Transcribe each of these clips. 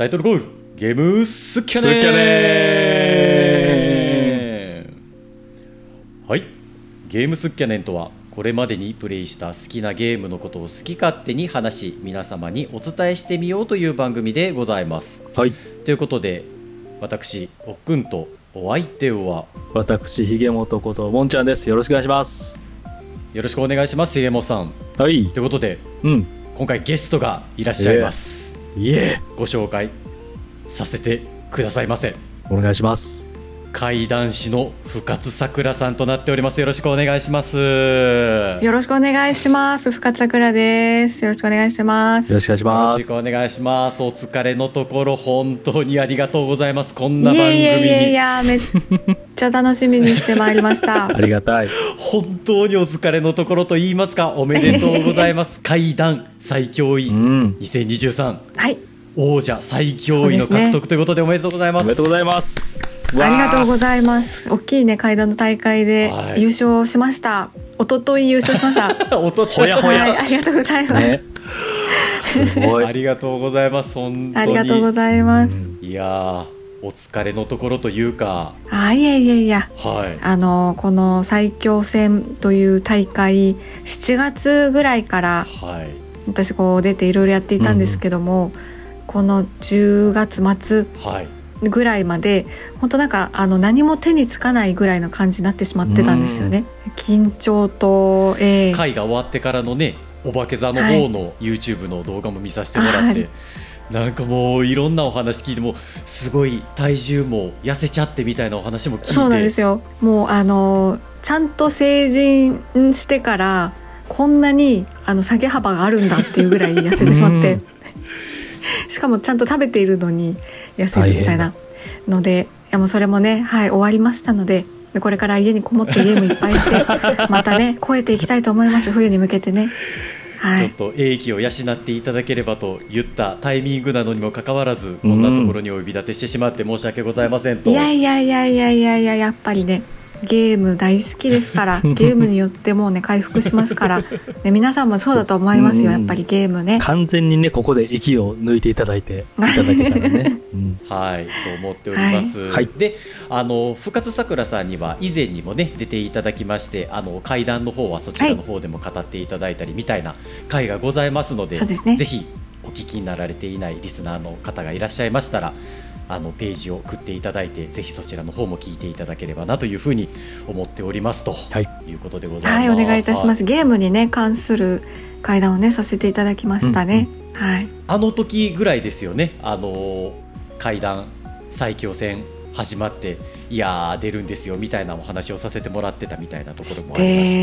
タイトルコール。ゲームスキャネンはい。ゲームスキャネンとはこれまでにプレイした好きなゲームのことを好き勝手に話し皆様にお伝えしてみようという番組でございます。はい。ということで私おっくんとお相手は。私ひげもとこともんちゃんです。よろしくお願いします。よろしくお願いしますひげもさん。はい。ということでうん。今回ゲストがいらっしゃいます、いえご紹介させてくださいませ。お願いします。怪談師の深津さくらさんとなっております。よろしくお願いします。よよろしくお願いします。深津さくらです。よろしくお願いします。よ。ろしくお願いします。ろしくお願いします。お疲れのところ本当にありがとうございます。こんいな番組やいやいやいに。や、めっちゃ楽しみにしてまいりました。あ。りがたい。本当にお疲れのところと言いますか。おめでとうございます。怪談最強位。うん。2023はい。王者最強位の獲得ということでおめでとうございます。おめでとうございますありがとうございます。大きいね、階段の大会ではい優勝しました。一昨日優勝しました。おと ほやほやはい、ありがとうございます。ねすごいありがとうございます本当にありがとうございます。いやーお疲れのところというかあ、いやいやいや。はいあのこの最強戦という大会7月ぐらいからはい私こう出ていろいろやっていたんですけども、この10月末はいぐらいまで本当なんかあの何も手につかないぐらいの感じになってしまってたんですよね。緊張と、えー会が終わってからのねお化け座の方の YouTube の動画も見させてもらって、はい。なんかもういろんなお話聞いてもすごい体重も痩せちゃってみたいなお話も聞いて。そうなんですよ。もうあのちゃんと成人してからこんなにあの下げ幅があるんだっていうぐらい痩せてしまって。うん しかもちゃんと食べているのに痩せるみたいな。のでいやもうそれもねはい終わりましたのででこれから家にこもってゲームいっぱいして またね超えていきたいと思います。冬に向けてね。はい。ちょっと英気を養っていただければと言ったタイミングなのにもかかわらずこんなところにお呼び立てしてしまって申し訳ございませんと。いやいやいやいやいやいややっぱりねゲーム大好きですから ゲームによってもうね回復しますから、ね、皆さんもそうだと思いますう。ん。よやっぱりゲームね。完全にねここで息を抜いていただいていただけたらね、うん。はい、と思っております。はい。で、あの深津さくらさんには以前にもね出ていただきまして、あの階段の方はそちらの方でも語っていただいたりみたいな回がございますので、そうですね。ぜひお聞きになられていないリスナーの方がいらっしゃいましたら。あのページを送っていただいてぜひそちらの方も聞いていただければなというふうに思っておりますとはい。いうことでございます。はいお願いいたします。ゲームにね関する会談をねさせていただきましたね、はい。あの時ぐらいですよね、あの階段最強戦始まって、いやー、出るんですよみたいなお話をさせてもらってたみたいなところしもありまして。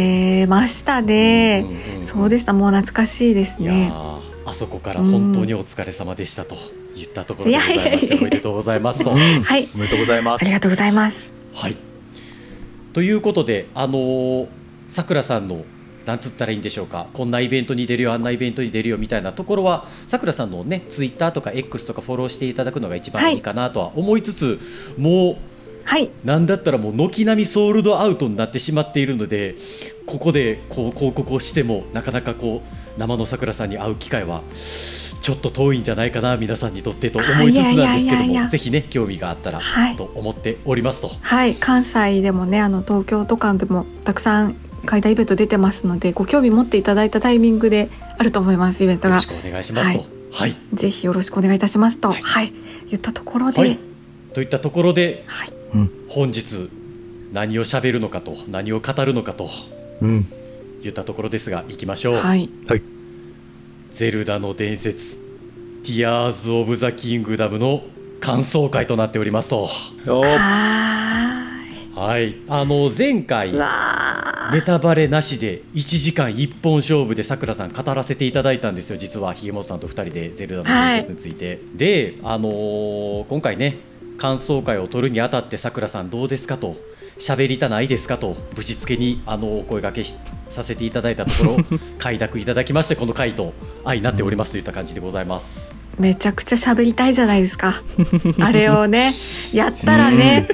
てましたね、うんうんうんそうでした。もう懐かしいですいやねーあそこから本当にお疲れ様でしたと言ったところでございまして、おめでとうございますと。うん。はい。おめでとうございます。ありがとうございます。はい、ということで、あのーさくらさんのなんつったらいいんでしょうか。こんなイベントに出るよあんなイベントに出るよみたいなところはさくらさんのねツイッターとか X とかフォローしていただくのが一番いいかなとは思いつつ、もうはい。なんだったらもう軒並みソールドアウトになってしまっているのでここでこう広告をしてもなかなかこう生のさくらさんに会う機会はちょっと遠いんじゃないかな皆さんにとってと思いつつなんですけどいやいやいやいやもぜひね興味があったらはい。と思っておりますと。はい。関西でもねあの東京とかでもたくさん会談イベント出てますのでご興味持っていただいたタイミングであると思いますイベントが。よろしくお願いしますと。はい、ぜひよろしくお願いいたしますと。ははい。い、言ったところで、ははい。い、といったところでうん。本日何を喋るのかと何を語るのかとうん。いったところですが行きましょう。はい、はいゼルダの伝説ティアーズ・オブ・ザ・キングダムの感想会となっておりますと。おははい、あの前回ネタバレなしで1時間1本勝負でさくらさん語らせていただいたんですよ。実はひげもとさんと2人でゼルダの伝説について、で、あのー今回ね感想会を取るにあたってさくらさんどうですかと喋りたないですかとぶしつけにあのお声掛けしさせていただいたところ 快諾いただきましてこの回と相なっておりますといった感じでございます。ーめちゃくちゃ喋りたいじゃないですか。あれをね やったらね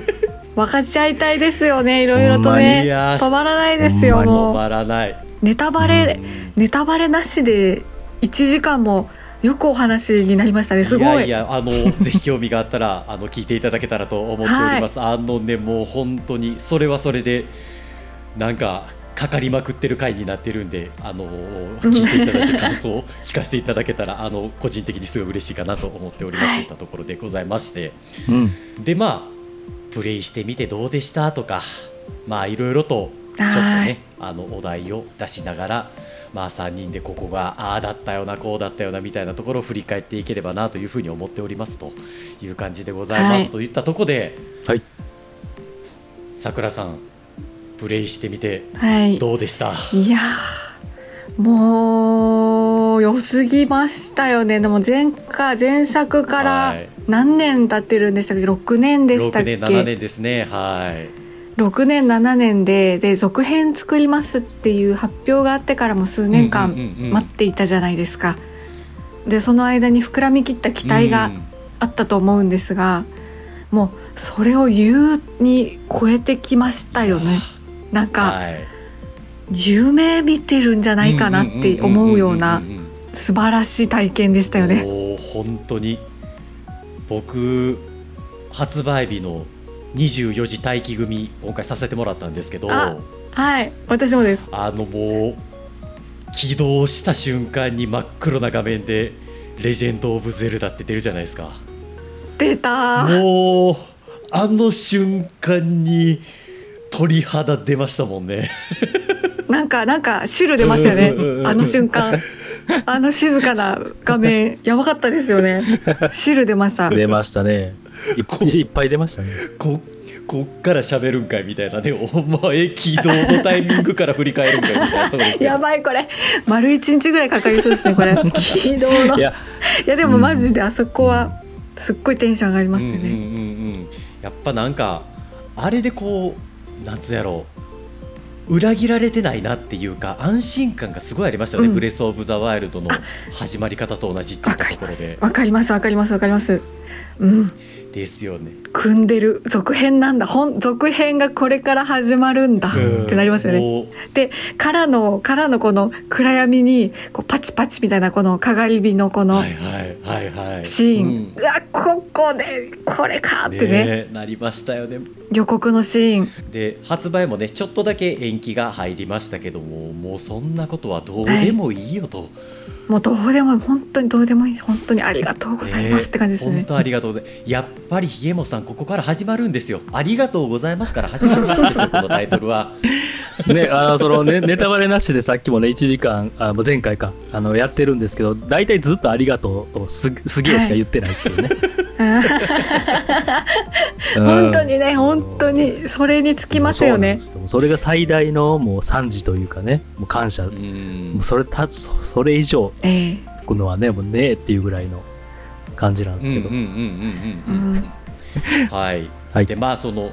分かち合いたいですよねいろいろとね。や。止まらないですよ止まらない。ネタバレ、ネタバレなしで1時間もよくお話になりましたね。すごい。いやいやあの ぜひ興味があったらあの聞いていただけたらと思っております、あのねもう本当にそれはそれでなんかかかりまくってる回になってるんであの 聞いていただいて感想を聞かせていただけたらあの個人的にすごい嬉しいかなと思っております、はい。といったところでございまして。うん。でまあプレイしてみてどうでしたとかまあいろいろとちょっとはい。ねあのお題を出しながらまあ3人でここがああだったよなこうだったよなみたいなところを振り返っていければなというふうに思っておりますという感じでございます、はいといったところではい。さくらさんプレイしてみてはい。どうでした、いやーもう良すぎましたよね。でも前回前作かはらい。何年経ってるんでしたっけ？6年でしたっけ？6年7年ですね。はい6年7年でで続編作りますっていう発表があってからも数年間うんうんうんうん待っていたじゃないですか。でその間に膨らみきった期待がうんあったと思うんですが、もうそれを優に超えてきましたよね。なんかはい夢見てるんじゃないかなって思うようなんんん素晴らしい体験でしたよね。本当に僕発売日の24時待機組今回させてもらったんですけどああはい私もです。のもう起動した瞬間に真っ黒な画面で「レジェンド・オブ・ゼルダ」って出るじゃないですか。出た。もうあの瞬間に鳥肌出ましたもんね。なんかなんか汁出ましたよね。あの瞬間。あの静かな画面やばかったですよね。汁出ました。出ましたね。いっぱい出ましたね。ここっから喋るんかいみたいなね。お前起動のタイミングから振り返るんかいみたいなところですやばいこれ。丸一日ぐらいかかりそうですねこれ。起動の。いいや、やでもマジであそこはすっごいテンション上がりますよね、うんうんうんうん。やっぱなんかあれでこうなんつうやろう。裏切られてないなっていうか安心感がすごいありましたよね、うん。ブレス・オブ・ザ・ワイルドの始まり方と同じっていわったかりますところで。わかります。わかります。わかります。うんですよね。組んでる。続編なんだ。本続編がこれから始まるんだ。うん。ってなりますよね。でからのからのこの暗闇にこうパチパチみたいなこのかがり火のこのはいはいはいはい。シーン、うん。うわここでこれかってね。ねなりましたよね。予告のシーン。で発売もねちょっとだけ延期が入りましたけどももうそんなことはどうでもいいよと、もうどうでも本当にどうでもいい本当にありがとうございますって感じですね。本当ありがとうございますやっぱりひげもさんここから始まるんですよ。ありがとうございますから始まるんですよこのタイトルは。ね、あの、そのね、ネタバレなしでさっきもね、1時間、あもう前回か、あの、やってるんですけど、大体ずっとありがとうとす、すげえしか言ってないっていうね。うん。本当にね本当にそれにつきますよね。そよ。それが最大のもう賛辞というかね、もう感謝。うもんうそれた、そそれ以上、ええ。このはね、もうねえっていうぐらいの感じなんですけど。うんうんうんうんうん。うんはい。はい。でまあその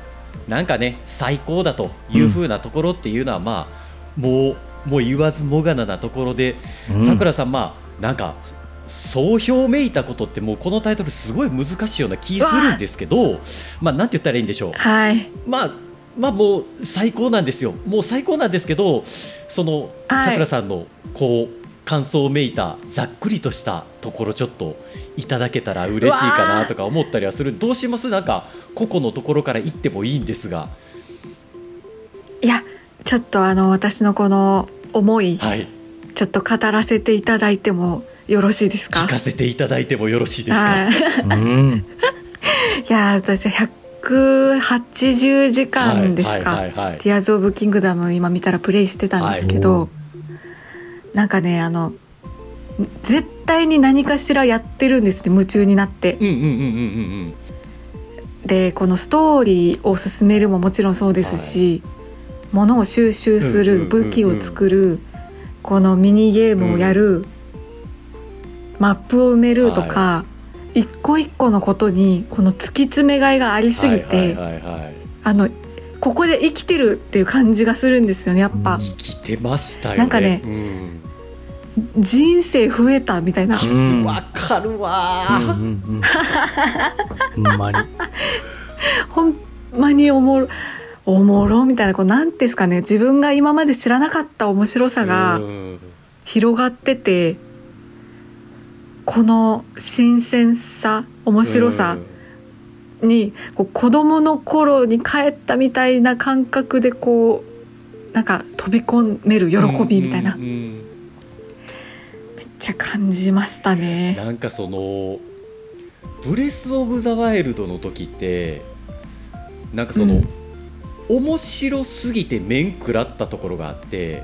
なんかね最高だというふうなところっていうのは、まあもうもう言わずもがななところでうん。さくらさんまあなんか総評めいたことってもうこのタイトルすごい難しいような気するんですけどまあなんて言ったらいいんでしょう。はい。まあまあもう最高なんですよ。もう最高なんですけどそのはい。さくらさんのこう感想めいたざっくりとしたところちょっといただけたら嬉しいかなとか思ったりはする。どうします？なんか個々のところから言ってもいいんですが。いやちょっとあの私のこの思いはい。ちょっと語らせていただいてもよろしいですか？聞かせていただいてもよろしいですか？はい。うん。いや私は180時間ですか、はいはいはいはい。ティアーズ・オブ・キングダム今見たらプレイしてたんですけど、なんかねあの絶対に何かしらやってるんですね夢中になって。うんうんうんうんうんでこのストーリーを進めるももちろんそうですし、物を収集すうんうんうんうん。る武器を作るこのミニゲームをやる、マップを埋めるとか、一個一個のことにこの突き詰めがいがありすぎて、はいはいはいはい。あのここで生きてるっていう感じがするんですよねやっぱ、生きてましたよね。なんかねうん人生増えたみたいな。わかるわ。うんー、うんうん。ほんまに。ほんまにおもろおもろみたいなこうなんですかね。自分が今まで知らなかった面白さがうん。広がっててこの新鮮さ面白さにこう子供の頃に帰ったみたいな感覚でこうなんか飛び込める喜びみたいな、うんうんうんちゃ感じましたね。なんかそのブレス・オブ・ザ・ワイルドの時ってなんかその、うん。面白すぎて面食らったところがあって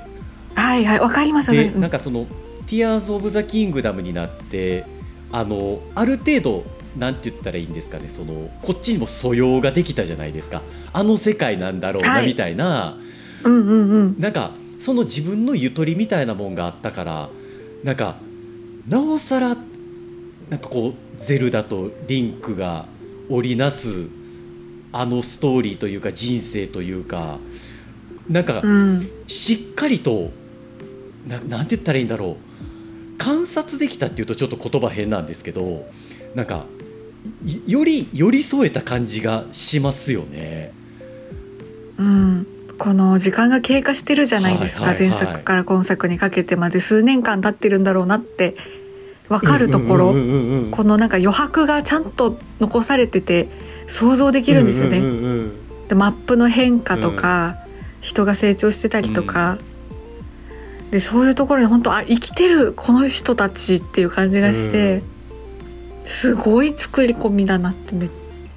はいはいわかりますでりますなんかその「ティアーズ・オブ・ザ・キングダム」になってあのある程度なんて言ったらいいんですかねそのこっちにも素養ができたじゃないですか。あの世界なんだろうな、はい。みたいな。うんうんうん。なんかその自分のゆとりみたいなもんがあったからなんかなおさらなんかこうゼルダとリンクが織りなすあのストーリーというか人生というかなんかうん。しっかりとななんて言ったらいいんだろう。観察できたっていうとちょっと言葉変なんですけどなんかいより寄り添えた感じがしますよね。うん。この時間が経過してるじゃないですか、前作から今作にかけてまで数年間経ってるんだろうなって分かるところ、うんうんうんうんこのなんか余白がちゃんと残されてて想像できるんですよね。うんうんうんうんでマップの変化とか、人が成長してたりとか、でそういうところに本当あ生きてるこの人たちっていう感じがして、すごい作り込みだなってめっ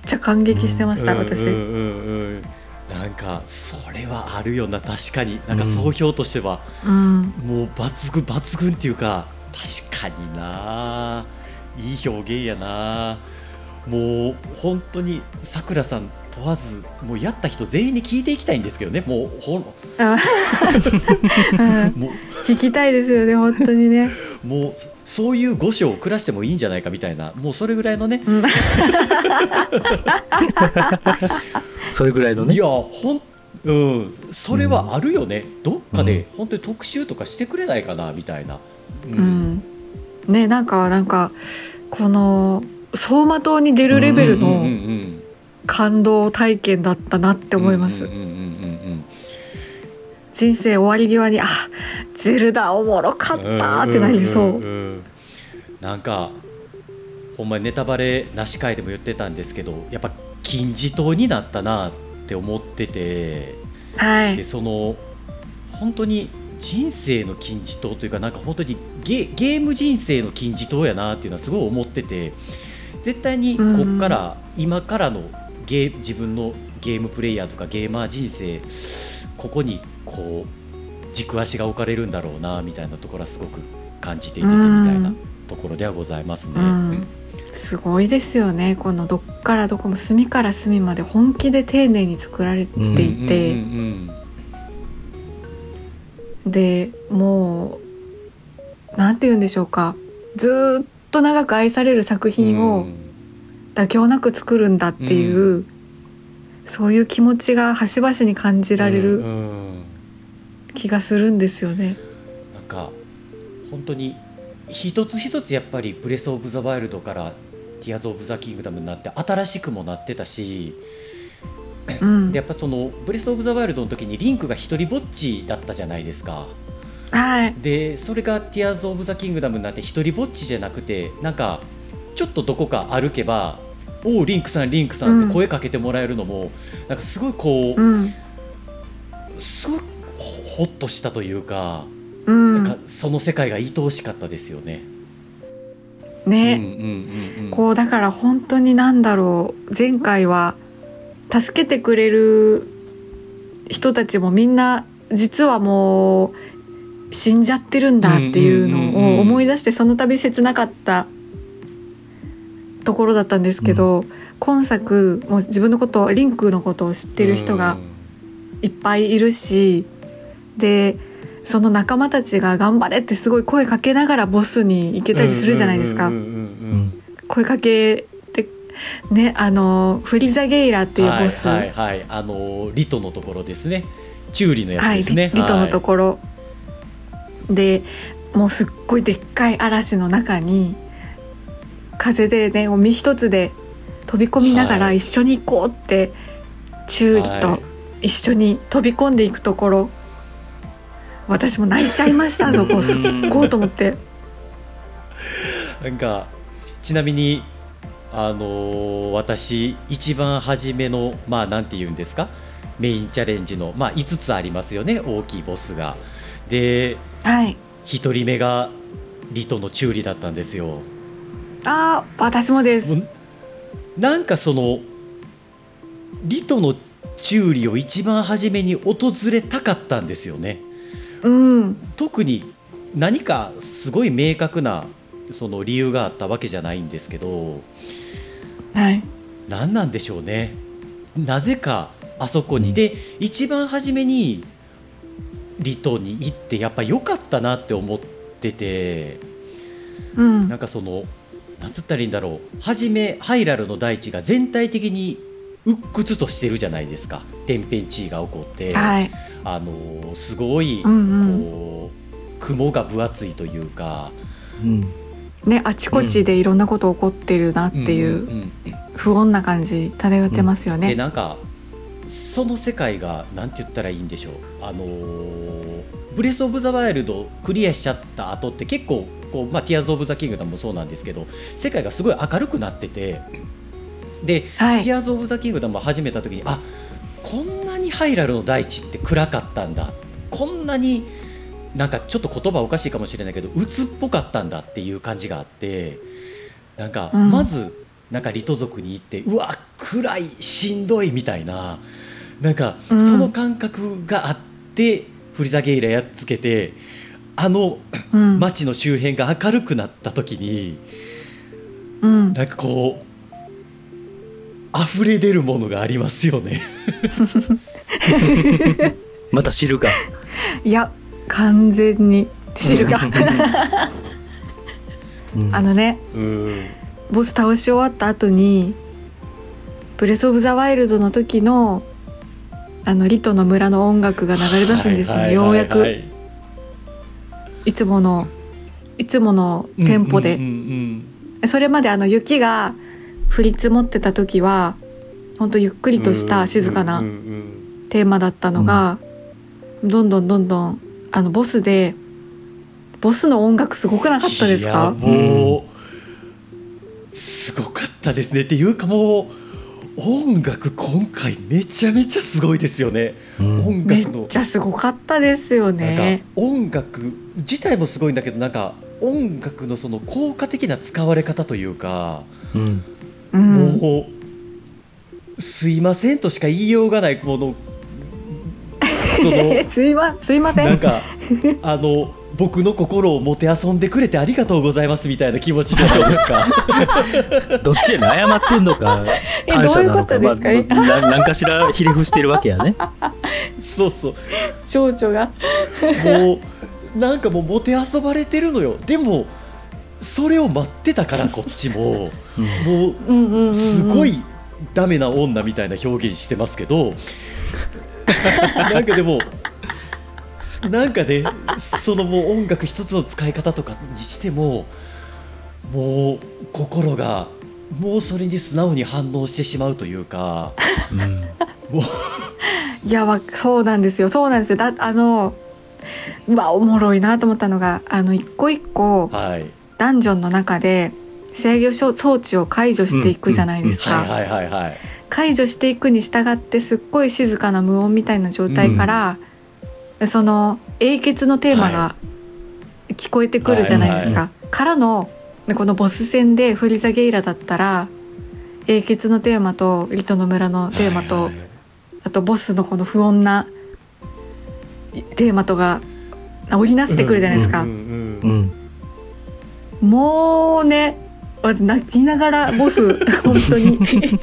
ちゃ感激してました、私。うんうんうんうん。なんかそれはあるよな。確かに。なんか総評としては、うん。もう抜群抜群っていうか確かにな。いい表現やな。もう本当にさくらさん問わずもうやった人全員に聞いていきたいんですけどね。もうほん聞きたいですよね本当にね。うもうそういう御所を暮らしてもいいんじゃないかみたいな。もうそれぐらいのね。うん。それぐらいのね。いやほんうん。それはあるよね、どっかで本当に特集とかしてくれないかなみたいな、ううん、ねなんかなんかこの走馬灯に出るレベルうんうんうのん感動体験だったなって思います。うんうんうんうん人生終わり際にあゼルダおもろかったってなりそう。んんんなんかほんまにネタバレなし回でも言ってたんですけどやっぱ金字塔になったなって思っててではい。その本当に人生の金字塔というかなんか本当にゲゲーム人生の金字塔やなっていうのはすごい思ってて絶対にこっから、今からのゲー自分のゲームプレイヤーとかゲーマー人生ここにこう軸足が置かれるんだろうなみたいなところはすごく感じていててみたいなところではございますね。うん、すごいですよね。このどっからどこも隅から隅まで本気で丁寧に作られていて、でもうなんて言うんでしょうか。ずーっと長く愛される作うん。品を妥協なく作るんだっていう、そういう気持ちが端々に感じられうん。るうん。気がするんですよね。なんか本当に一つ一つやっぱり「ブレス・オブ・ザ・ワイルド」から「ティアーズ・オブ・ザ・キングダム」になって新しくもなってたしうん。でやっぱその「ブレス・オブ・ザ・ワイルド」の時にリンクが一人ぼっちだったじゃないですか。はい、でそれが「ティアーズ・オブ・ザ・キングダム」になって一人ぼっちじゃなくてなんかちょっとどこか歩けば「おおリンクさんリンクさん」って声かけてもらえるのも、なんかすごいこう、うん。すごいほほっとしたというか,、うん。なんかその世界が愛おしかったですよね。ね、うんうんうんうん。こうだから本当になんだろう。前回は助けてくれる人たちもみんな実はもう死んじゃってるんだっていうのを思い出してその度切なかったところだったんですけど、今作もう自分のことをリンクのことを知ってる人がいっぱいいるしでその仲間たちが頑張れってすごい声かけながらボスに行けたりするじゃないですか。うんうんうんうん声かけてねあのフリザゲイラっていうボス、はいはいはい。あのリトのところですね。チューリのやはいつですね、リリトのとろ、ころ、でもうすっごいでっかい嵐の中に風でね身一つで飛び込みながらはい。一緒に行こうって、チューリとはい。一緒に飛び込んでいくところ私も泣いちゃいましたそこすっごいと思って。なんかちなみにあのー私一番初めのまあなんて言うんですか？メインチャレンジのまあ5つありますよね大きいボスが。ではい。1人目がリトのチューリだったんですよ。あー私もです。なんかそのリトのチューリを一番初めに訪れたかったんですよね。うん。特に何かすごい明確なその理由があったわけじゃないんですけど。はい。何なんでしょうね。なぜかあそこに、で一番初めにリトに行ってやっぱ良かったなって思っててうん。なんかそのなんつったらいいんだろう。初めハイラルの大地が全体的に鬱屈としてるじゃないですか。天変地異が起こって、はい。あのーすごい、うんうん。こう雲が分厚いというか。うん。ねあちこちでいろんなこと起こってるなっていう不穏な感じ漂ってますよでね、なんかその世界がなんて言ったらいいんでしょう。あのーブレス・オブ・ザ・ワイルドクリアしちゃった後って結構こう、まあ、ティアーズ・オブ・ザ・キングダムもそうなんですけど世界がすごい明るくなっててではい。ティアーズ・オブ・ザ・キングダムを始めた時にあこんなにハイラルの大地って暗かったんだ。こんなになんかちょっと言葉おかしいかもしれないけど鬱っぽかったんだっていう感じがあってなんかうん。まずなんかリト族に行ってうわ暗いしんどいみたいななんかそうん。の感覚があってフリザゲイラやっつけてあのうん。街の周辺が明るくなった時にうん。なんかこう溢れ出るものがありますよね。また汁が。いや完全に汁が。うん。あのねうんボス倒し終わった後にブレス・オブ・ザ・ワイルドの時のあのリトの村の音楽が流れ出すんですよ、はいはいようやくはいつものいつものテンポで、うんうんそれまであの雪が降り積もってた時は本当ゆっくりとした静かうなんうん。テーマだったのが、どんどんどんどんあのボスでボスの音楽すごくなかったですか？もうすごかったですねっていうかもう音楽今回めちゃめちゃすごいですよね。うん音め楽のっちゃすごかったですよなんかね。音楽自体もすごいんだけどなんか音楽のその効果的な使われ方というか、うんうん、もうすいませんとしか言いようがないものその すいますいません。なんかあの僕の心をもてあそんでくれてありがとうございますみたいな気持ちじゃないですか。どっちへの謝ってんのかえ感謝なのか。どういうことですか？まあななんかしらひれ伏してるわけやね。そうそう。少女が。もうなんかもうもてあそばれてるのよ。でもそれを待ってたからこっちもうん。もうすごいダメな女みたいな表現してますけど。なんかでも なんかねそのもう音楽一つの使い方とかにしてももう心がもうそれに素直に反応してしまうというかうん。もういやわそうなんですよ。そうなんですよ。だあのうわおもろいなと思ったのがあの一個一個はい。ダンジョンの中で制御装置を解除していくじゃないですか、はいはいはいはい。解除していくに従ってすっごい静かな無音みたいな状態から、その英傑のテーマが聞こえてくるじゃないですか、はからのこのボス戦でフリザゲイラだったら英傑のテーマとリトの村のテーマと、はいはいあとボスのこの不穏なテーマとが織りなしてくるじゃないですか、もうね私泣きながらボス本当に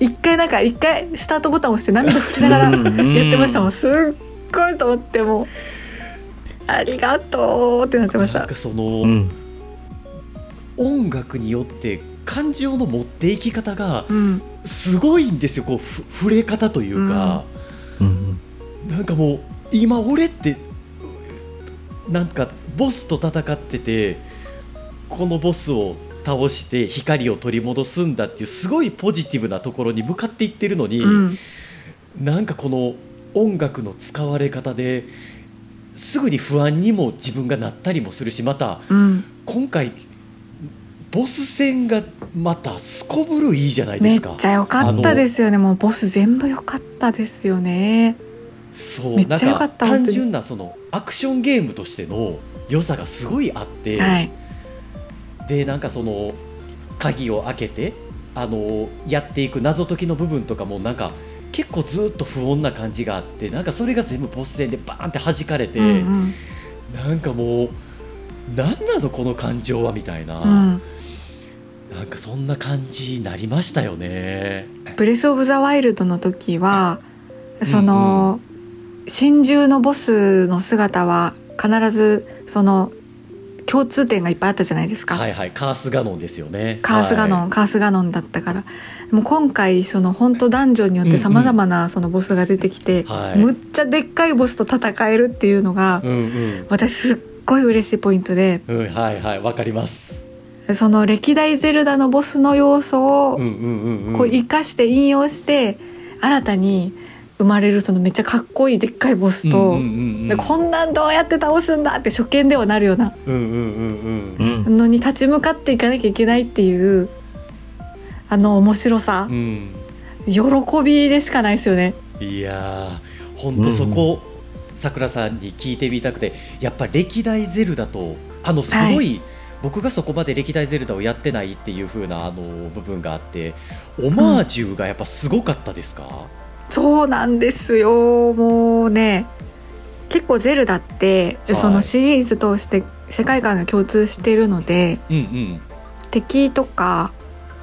一回なんか一回スタートボタン押して涙拭きながらやってましたもん。すっごいと思ってもう。ありがとうってなってました。なんかその、うん。音楽によって感情の持っていき方がうん。すごいんですよ。こうふ触れ方というか、うん。なんかもう今俺ってなんかボスと戦っててこのボスを倒して光を取り戻すんだっていうすごいポジティブなところに向かっていってるのに、うん。なんかこの音楽の使われ方ですぐに不安にも自分がなったりもするしまたうん。今回ボス戦がまたすこぶるいいじゃないでめっすかちゃ良かったですよね。もうボス全部良かったですよね。そうめっちゃ良かった単純なそのアクションゲームとしての良さがすごいあって、はいでなんかその鍵を開けてあのやっていく謎解きの部分とかもなんか結構ずっと不穏な感じがあってなんかそれが全部ボス戦でバーンって弾かれて、うんなんかもう何なのこの感情はみたいな、うん。うんなんかそんな感じになりましたよね。ブレス・オブ・ザ・ワイルドの時はその、真珠のボスの姿は必ずその共通点がいっぱいあったじゃないですか、はいはい。カースガノンですよね。カースガノン、はい。カースガノンだったから。もう今回その本当ダンジョンによってさまざまなそのボスが出てきて、はい。むっちゃでっかいボスと戦えるっていうのが、うんうん。私すっごい嬉しいポイントで。うんはいはい。わかります。その歴代ゼルダのボスの要素をうんうんうんうん。こう生かして引用して新たに生まれるそのめっちゃかっこいいでっかいボスと、うんうんうんうん。でこんなんどうやって倒すんだって初見ではなるようなうんうんうんうん。うんのに立ち向かっていかなきゃいけないっていうあの面白さ。う、ん。喜びでしかないですよね。いやー本当そこ、さくらさんに聞いてみたくてやっぱ歴代ゼルダとあのすごい、僕がそこまで歴代ゼルダをやってないっていう風なあの部分があってオマージュがやっぱすごかったですか、そうなんですよ。もうね結構ゼルダって、はい。そのシリーズ通して世界観が共通しているのでうん、うん。敵とか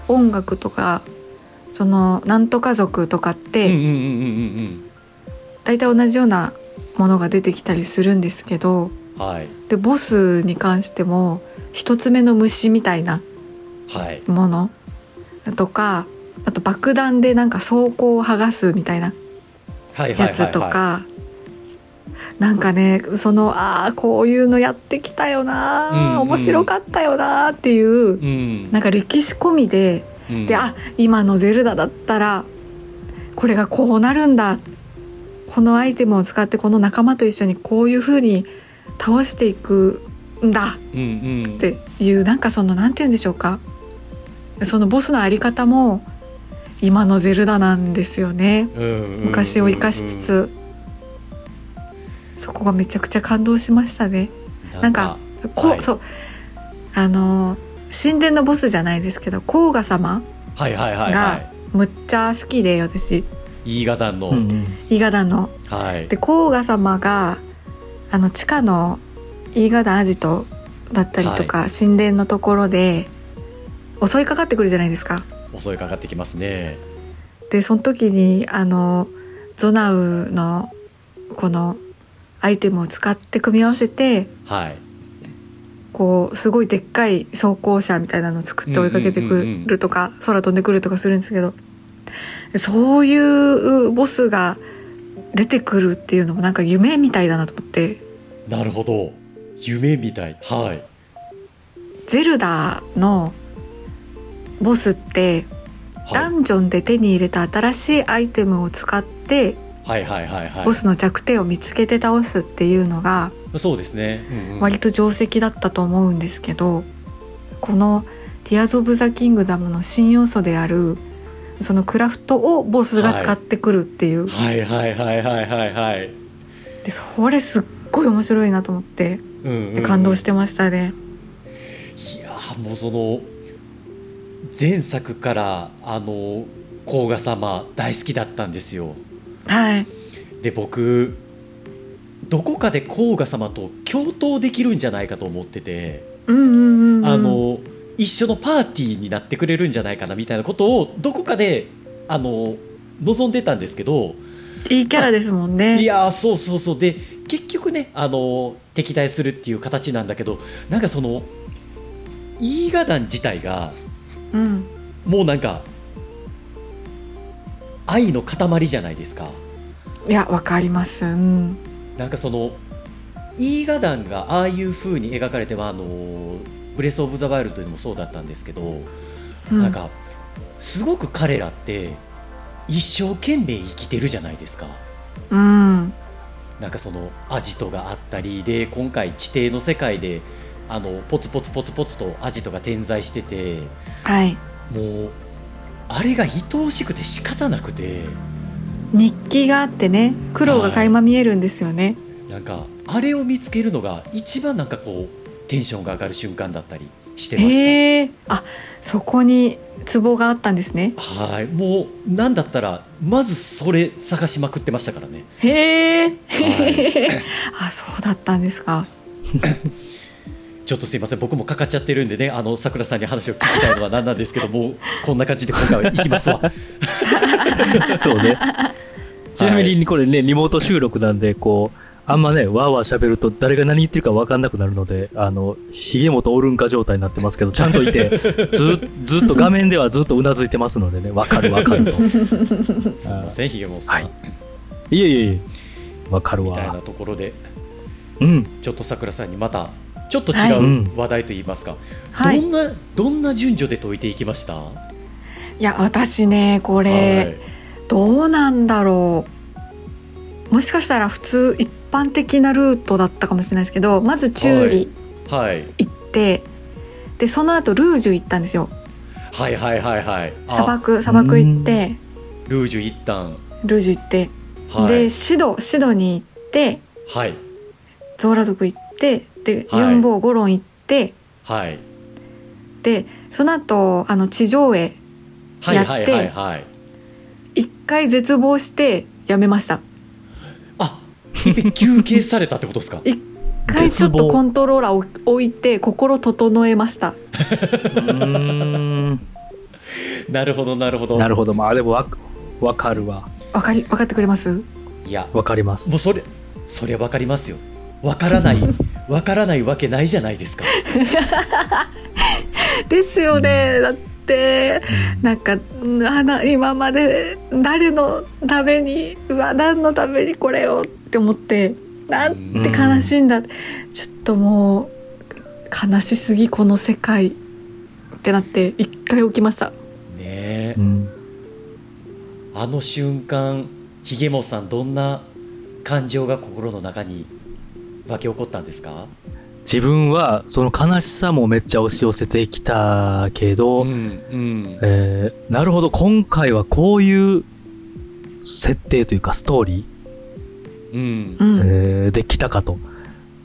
音楽とかそのなんとか族とかって大体同じようなものが出てきたりするんですけどうんはい。でボスに関しても一つ目の虫みたいなはい。ものとかあと爆弾でなんか装甲を剥がすみたいなやつとか。なんかねそのああこういうのやってきたよな、うんうん。面白かったよなっていううん。なんか歴史込みでうん。であ今のゼルダだったらこれがこうなるんだ。このアイテムを使ってこの仲間と一緒にこういう風に倒していくんだ。うんうん。っていうなんかそのなんて言うんでしょうか。そのボスのあり方も今のゼルダなんですよね。うんうんうん。うん昔を生かしつつ。そこがめちゃくちゃ感動しましたね。なんかこう、はい。そう。あの神殿のボスじゃないですけど甲賀様はいはいはいはがむっちゃ好きで私。いイーガダンの、うんうん。伊賀団の。はい。で甲賀様があの地下の伊賀団アジトだったりとか、神殿のところで襲いかかってくるじゃないですか。襲いかかってきますね。でその時にあのゾナウのこのアイテムを使って組み合わせてはい。こうすごいでっかい装甲車みたいなのを作って追いかけてくるとか空飛んでくるとかするんですけどそういうボスが出てくるっていうのもなんか夢みたいだなと思って。なるほど。夢みたい。はい。ゼルダのボスってダはンジョンで手に入れた新しいアイテムを使っていはいはいはいはい。ボスの弱点を見つけて倒すっていうのがそうですね、うんうん。割と定石だったと思うんですけどこの「ティアーズ・オブ・ザ・キングダム」の新要素であるそのクラフトをボスが使ってくるっていう、はいはいはいはいはいはい、でそれすっごい面白いなと思ってうんうんうん。感動してましたね。いやーもうその前作からあの甲賀様大好きだったんですよ。はい、で僕どこかで甲賀様と共闘できるんじゃないかと思ってて、うんうんうんうん、あの一緒のパーティーになってくれるんじゃないかなみたいなことをどこかであの望んでたんですけどいいキャラですもんね。いやーそうそうそう。で結局ねあの敵対するっていう形なんだけどなんかそのイーガ団自体がうん、もうなんか愛の塊じゃないですか。いやわかります。うん、なんかそのイーガ団がああいう風に描かれてはあのブレス・オブ・ザ・ワイルドでもそうだったんですけど、うん。なんかすごく彼らって一生懸命生きてるじゃないですか。うん、なんかそのアジトがあったりで今回地底の世界であのポツポツポツポツとアジトが点在しててはい。もうあれが愛おしくて仕方なくて。日記があってね苦労が垣間見えるんですよね、なんかあれを見つけるのが一番なんかこうテンションが上がる瞬間だったりしてました。へえ。あそこにツボがあったんですね。はい。もうなんだったらまずそれ探しまくってましたからね。へえ、はい。あそうだったんですか ちょっとすいません僕もかかっちゃってるんでねあの桜さんに話を聞きたいのは何なんですけどもうこんな感じで今回は行きますわ。そうね。ちなみにこれね、リモート収録なんで、こう、あんまね、わーわー喋ると誰が何言ってるか分かんなくなるので、あの、ひげ元おるんか状態になってますけど、ちゃんといて、ず、ずっと画面ではずっとうなずいてますのでね、分かる分かると。すいませんひげもさん、はいいえいえいえ、分かるみたいなわ。ところでうん。ちょっと桜さんにまたちょっとは違い。う話題といいますか、はい。どんなどんな順序で解いていきました、いや私ねこれ、どうなんだろう。もしかしたら普通一般的なルートだったかもしれないですけどまずチューリはい、はい、行って、でその後ルージュ行ったんですよ。はいはいはいはい。あ砂漠砂漠行って。ルージュ一旦。ルージュ行って、はい。でシドシドに行って。はい。ゾーラ族行ってで、はい。ユンボーゴロン行ってはい。でその後あの地上絵はいはいやってはいはい一回絶望してやめました。あ休憩されたってことですか？一回ちょっとコントローラーを置いて心整えました。なるほどなるほど。なるほど。まあ、でもわ、わかるわ。わかり分かってくれます？いや。わかります。もう。それそれわかりますよ。わからない わからないわけないじゃないですか。ですよね、だってなんかうんあな今まで誰のためにうわ何のためにこれをって思ってなんて悲しいんだ、ちょっともう悲しすぎこの世界ってなって一回起きました。ねえ。うん。あの瞬間ひげもさんどんな感情が心の中に湧き起こったんですか？自分は、その悲しさもめっちゃ押し寄せてきたけど、んうん。えーなるほど、今回はこういう設定というかストーリうん。うん、ー、えーできたかと。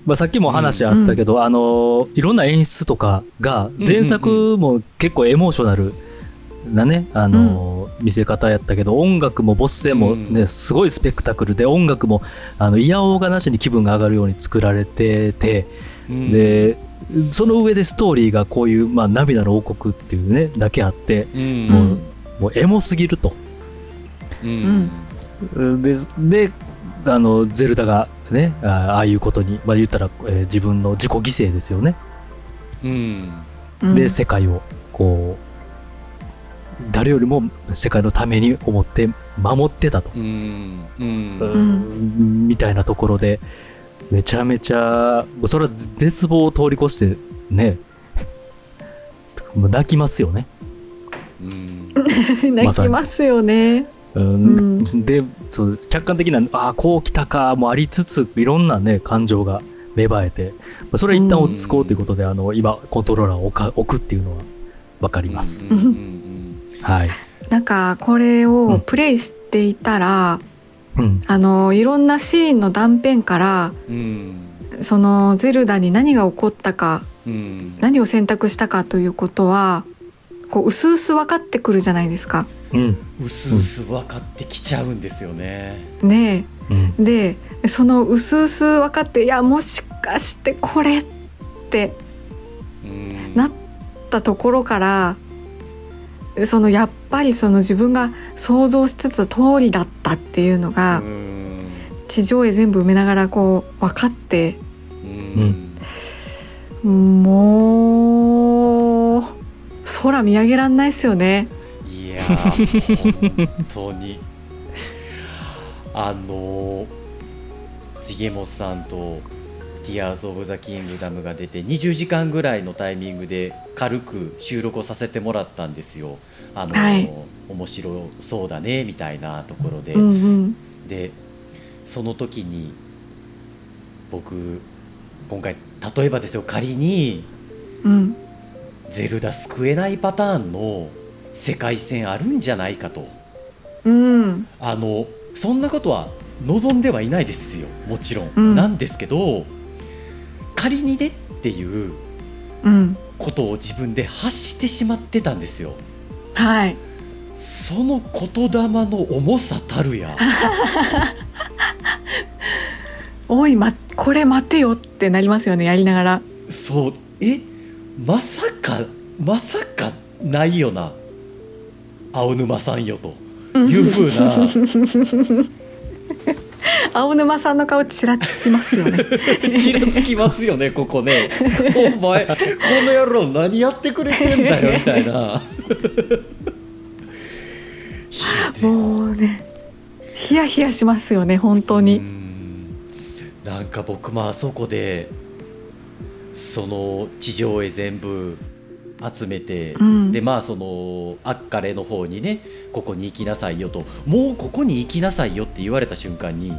まあ、さっきも話あったけど、あのーいろんな演出とかが、うん。前作も結構エモーショナルなね、あのー見せ方やったけど、音楽もボス戦もね、うん。すごいスペクタクルで、音楽も、あの、いやおうがなしに気分が上がるように作られてて、うん。で、その上でストーリーがこういう、まあ、涙の王国っていうね、だけあって、うん。もう、もうエモすぎると。うん。で、で、あの、ゼルダがね、あああいうことに、まあ言ったら、えー自分の自己犠牲ですよね。うん。うん。で、世界を、こう、誰よりも世界のために思って守ってたと。うん。ううん。んみたいなところで、めちゃめちゃ、それは絶望を通り越して、ね、泣きますよね。うん。泣きますよね。うん。うでそう客観的なああこう来たかもありつついろんなね感情が芽生えてまあそれ一旦落ち着こうということで、あの今コントローラーを置くっていうのは分かります、はい、なんかこれをプレイしていたら、うん、あのいろんなシーンの断片からうん。そのゼルダに何が起こったかうん。何を選択したかということはこう薄々分かってくるじゃないですか。うん。うすうす分かってきちゃうんですよね。ねうん。えでその薄々分かっていやもしかしてこれってうん。なったところからそのやっぱりその自分が想像してた通りだったっていうのが地上絵全部埋めながらこう分かってもう空見上げらんないですよね。いや本当にあの重本さんと「ティアーズ・オブ・ザ・キングダム」が出て20時間ぐらいのタイミングで軽く収録をさせてもらったんですよ。あのはい。面白そうだねみたいなところで、うんうん。でその時に僕今回例えばですよ仮にうん。ゼルダ救えないパターンの世界線あるんじゃないかと。うん。あのそんなことは望んではいないですよもちろん、うん。なんですけど仮にねっていううん。ことを自分で発してしまってたんですよはい。その言霊の重さたるや。おい、ま、これ待てよってなりますよねやりながら。そう。え？まさかまさかないよな。青沼さんよと。いうふうな 青沼さんの顔ちらつきますよね。ちらつきますよねここね。お前この野郎何やってくれてんだよみたいな。もうねヒヤヒヤしますよね本当うにん。なんか僕もあそこでその地上絵全部集めて、うん。でまあそのアッカレの方にねここに行きなさいよと。もうここに行きなさいよって言われた瞬間に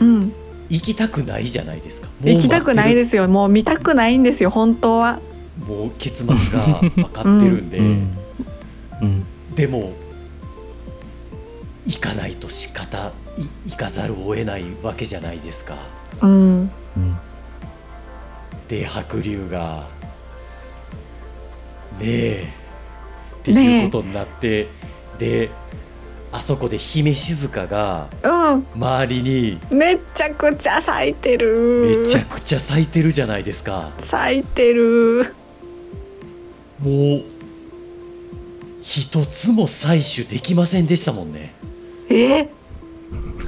うん。行きたくないじゃないですか。行きたくないすですよ。もう見たくないんですよ本当は。もう結末が分かってるんで、うん。うん。でも行かないと仕方い行かざるを得ないわけじゃないですか。うん。うんで白龍がねえっていうことになって、であそこで姫静香がうん。周りにめちゃくちゃ咲いてる。めちゃくちゃ咲いてるじゃないですか。咲いてる。もう一つも採取できませんでしたもんね。え？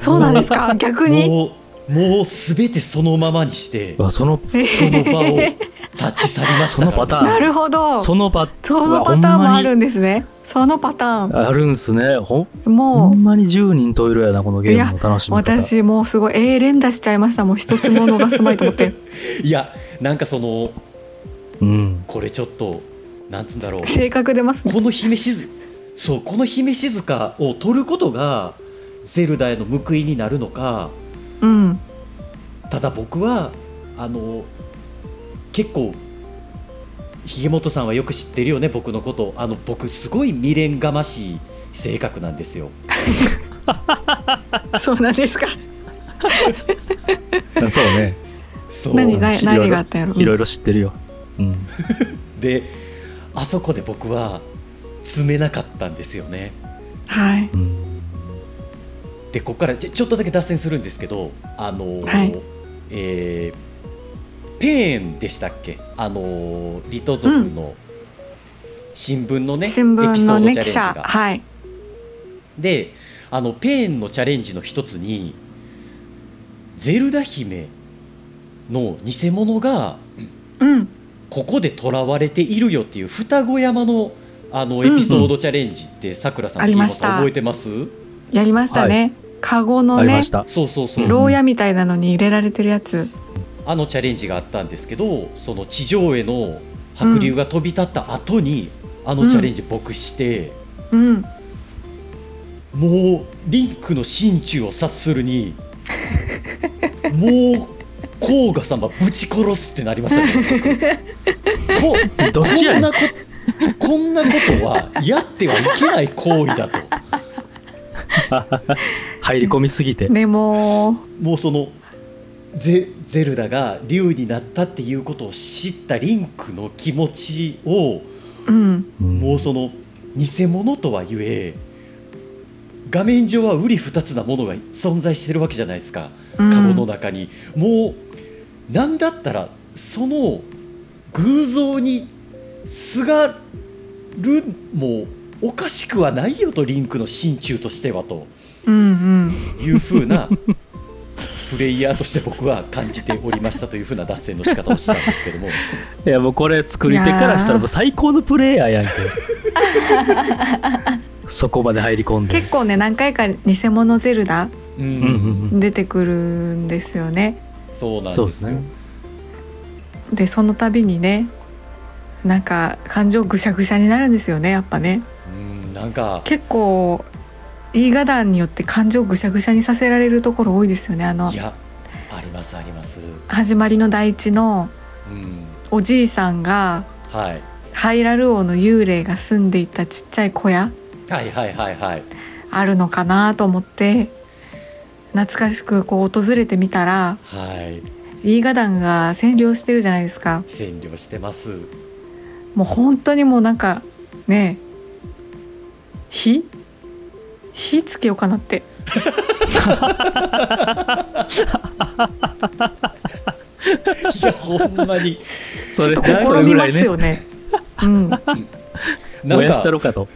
そうなんですか？逆に？もうもう全てそのままにしてそのその場を立ち去りましたから、そのパターン。なるほど。その場そのパターンもあるんですねそのパターあるんすね。ほほンもんまに10人十色やなこのゲームの楽しうみ方。私もうすごいえー、連打しちゃいましたもう一つも逃すまいと思って。いやなんかそのうん。これちょっとなんつうんだろう。性格出ますね。この姫静そうこの姫静香を取ることがゼルダへの報いになるのか。うん。ただ僕はあの結構ひげもとさんはよく知ってるよね僕のこと。あの僕すごい未練がましい性格なんですよ。そうなんですか。そうね。そう。何何があったんやろ？いろいろ知ってるよ。うん。であそこで僕は詰めなかったんですよね。はい。うん。でここからちょちょっとだけ脱線するんですけどあのーはい。えーペーンでしたっけ？あのーリト族の新聞のね、新聞エピソーのね記ドチャレンジが。者。はい。であのペーンのチャレンジの一つにゼルダ姫の偽物がうん。ここで囚われているよっていう双子山のあのエピソードチャレンジってさくらさんありました。聞いた覚えてます？やりましたね、カゴのねそうそうそう、うん牢屋みたいなのに入れられてるやつあのチャレンジがあったんですけどその地上への白龍が飛び立った後に、あのチャレンジ僕して、うん。もうリンクの心中を察するに もう甲賀様ぶち殺すってなりましたね。僕 ここんなここんなことはやってはいけない行為だと。入り込みすぎて。でももうそのゼゼルダが竜になったっていうことを知ったリンクの気持ちをうん。うんもうその偽物とはゆえ画面上は瓜二つなものが存在してるわけじゃないですか。うん。カゴの中に、もうなんだったらその偶像にすがるもおかしくはないよとリンクの心中としてはとうんうん。いうふうなプレイヤーとして僕は感じておりましたというふうな脱線の仕方をしたんですけども。いやもうこれ作り手からしたらもう最高のプレイヤーやんけ。そこまで入り込んで。結構ね何回か偽物ゼルダ出てくるんですよね。そうなんでよ。そうですすね。でその度にねなんか感情ぐしゃぐしゃになるんですよねやっぱね。うんなんか。結構いい画談によって感情ぐしゃぐしゃにさせられるところ多いですよね。あのいやありまますあります、始まりの大地のうん、おじいさんがはい。ハイラル王の幽霊が住んでいたちっちゃい小屋はいはいはいはい。あるのかなと思って懐かしくこう訪れてみたらはい。イーガダンが占領してるじゃないですか。占領してます。もう本当にもうなんかね火火つけようかなって。いやほんまに。それちょっと試みますよね。うん、燃やしたろかと。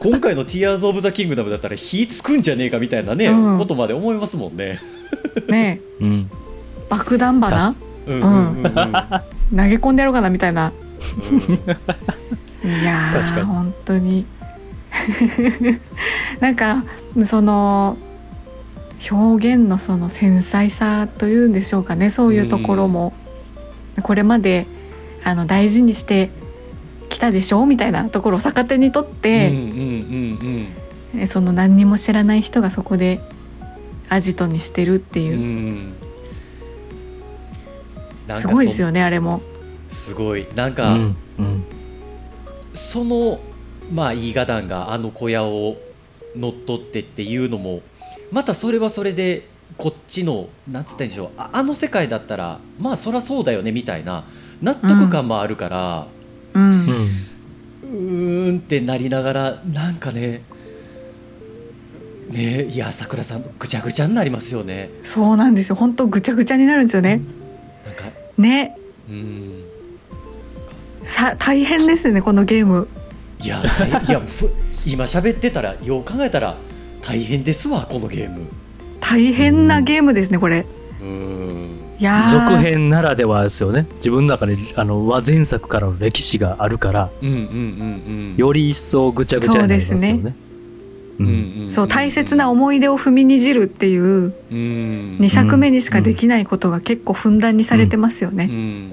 今回の「Tears of the Kingdom」だったら火つくんじゃねえかみたいなね、うん。ことまで思いますもんね。ね。うん。爆弾花確うんうん。うんうん投げ込んでやろうかなみたいな。いやー確かに。本当に なんかその表現のその繊細さというんでしょうかね。そういうところも、これまであの大事にしてきたでしょ？みたいなところを逆手にとって、その何にも知らない人がそこでアジトにしてるっていう、んなんかすごいですそよねあれも。すごい。なんうか、んうん。そのまあイーガダンがあの小屋を乗っ取ってっていうのもまたそれはそれでこっちのなんつったんでしょうああの世界だったらまあそりゃそうだよねみたいな納得感もあるから、うんうんうーんってなりながらなんかねねいやさくらさんぐちゃぐちゃになりますよねそうなんですよ本当ぐちゃぐちゃになるんですよね。なんかねうんさ大変ですねこのゲーム。いや大いやふ今喋ってたらよう考えたら大変ですわこのゲーム。大変なゲームですねこれ。うん。いやー。続編ならではですよね。自分の中であの和前作からの歴史があるからうんうんうんうん。より一層ぐちゃぐちゃになりますよね。うん。うんうんそう大切な思い出を踏みにじるっていううん。2作目にしかできないことが結構ふんだんにされてますようね。ん。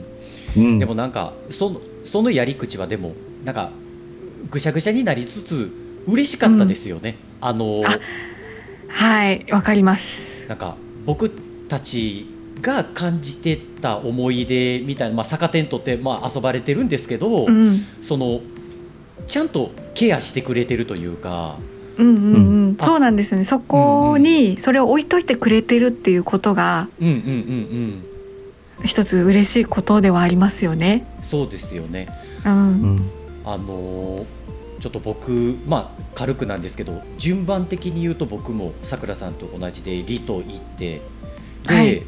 うん。でもなんかそのそのやり口はでもなんかぐしゃぐしゃになりつつ嬉しかったですよね、あのあはいわかります。なんか僕たちが感じてた思い出みたいな、まあ、逆手にとって、まあ、遊ばれてるんですけど、うん。そのちゃんとケアしてくれてるというか、うんうんうん。あ。そうなんですよね。そこにそれを置いといてくれてるっていうことがうんうんうんうん、一つ嬉しいことではありますよね。そうですよね。うん。うんあのーちょっと僕、まあ、軽くなんですけど順番的に言うと僕もさくらさんと同じでリと行ってで、はい。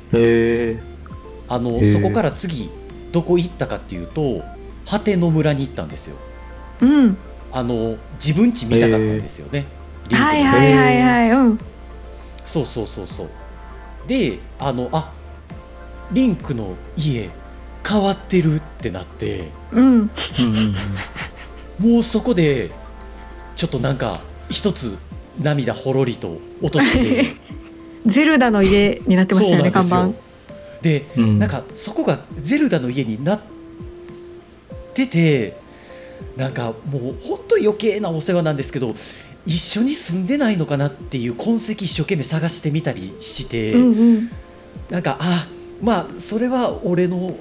あのそこから次どこ行ったかっていうと果ての村に行ったんですよ。うん。あの自分家見たかったんですよね、リンクのはいはいはいはい。うん。そうそうそうそう。であのあリンクの家変わってるってなって。うんもうそこでちょっとなんか一つ涙ほろりと落として ゼルダの家になってましたよね看板。で、うん。なんかそこがゼルダの家になっててなんかもう本当余計なお世話なんですけど一緒に住んでないのかなっていう痕跡一生懸命探してみたりして、うんうん。なんかあまあそれは俺の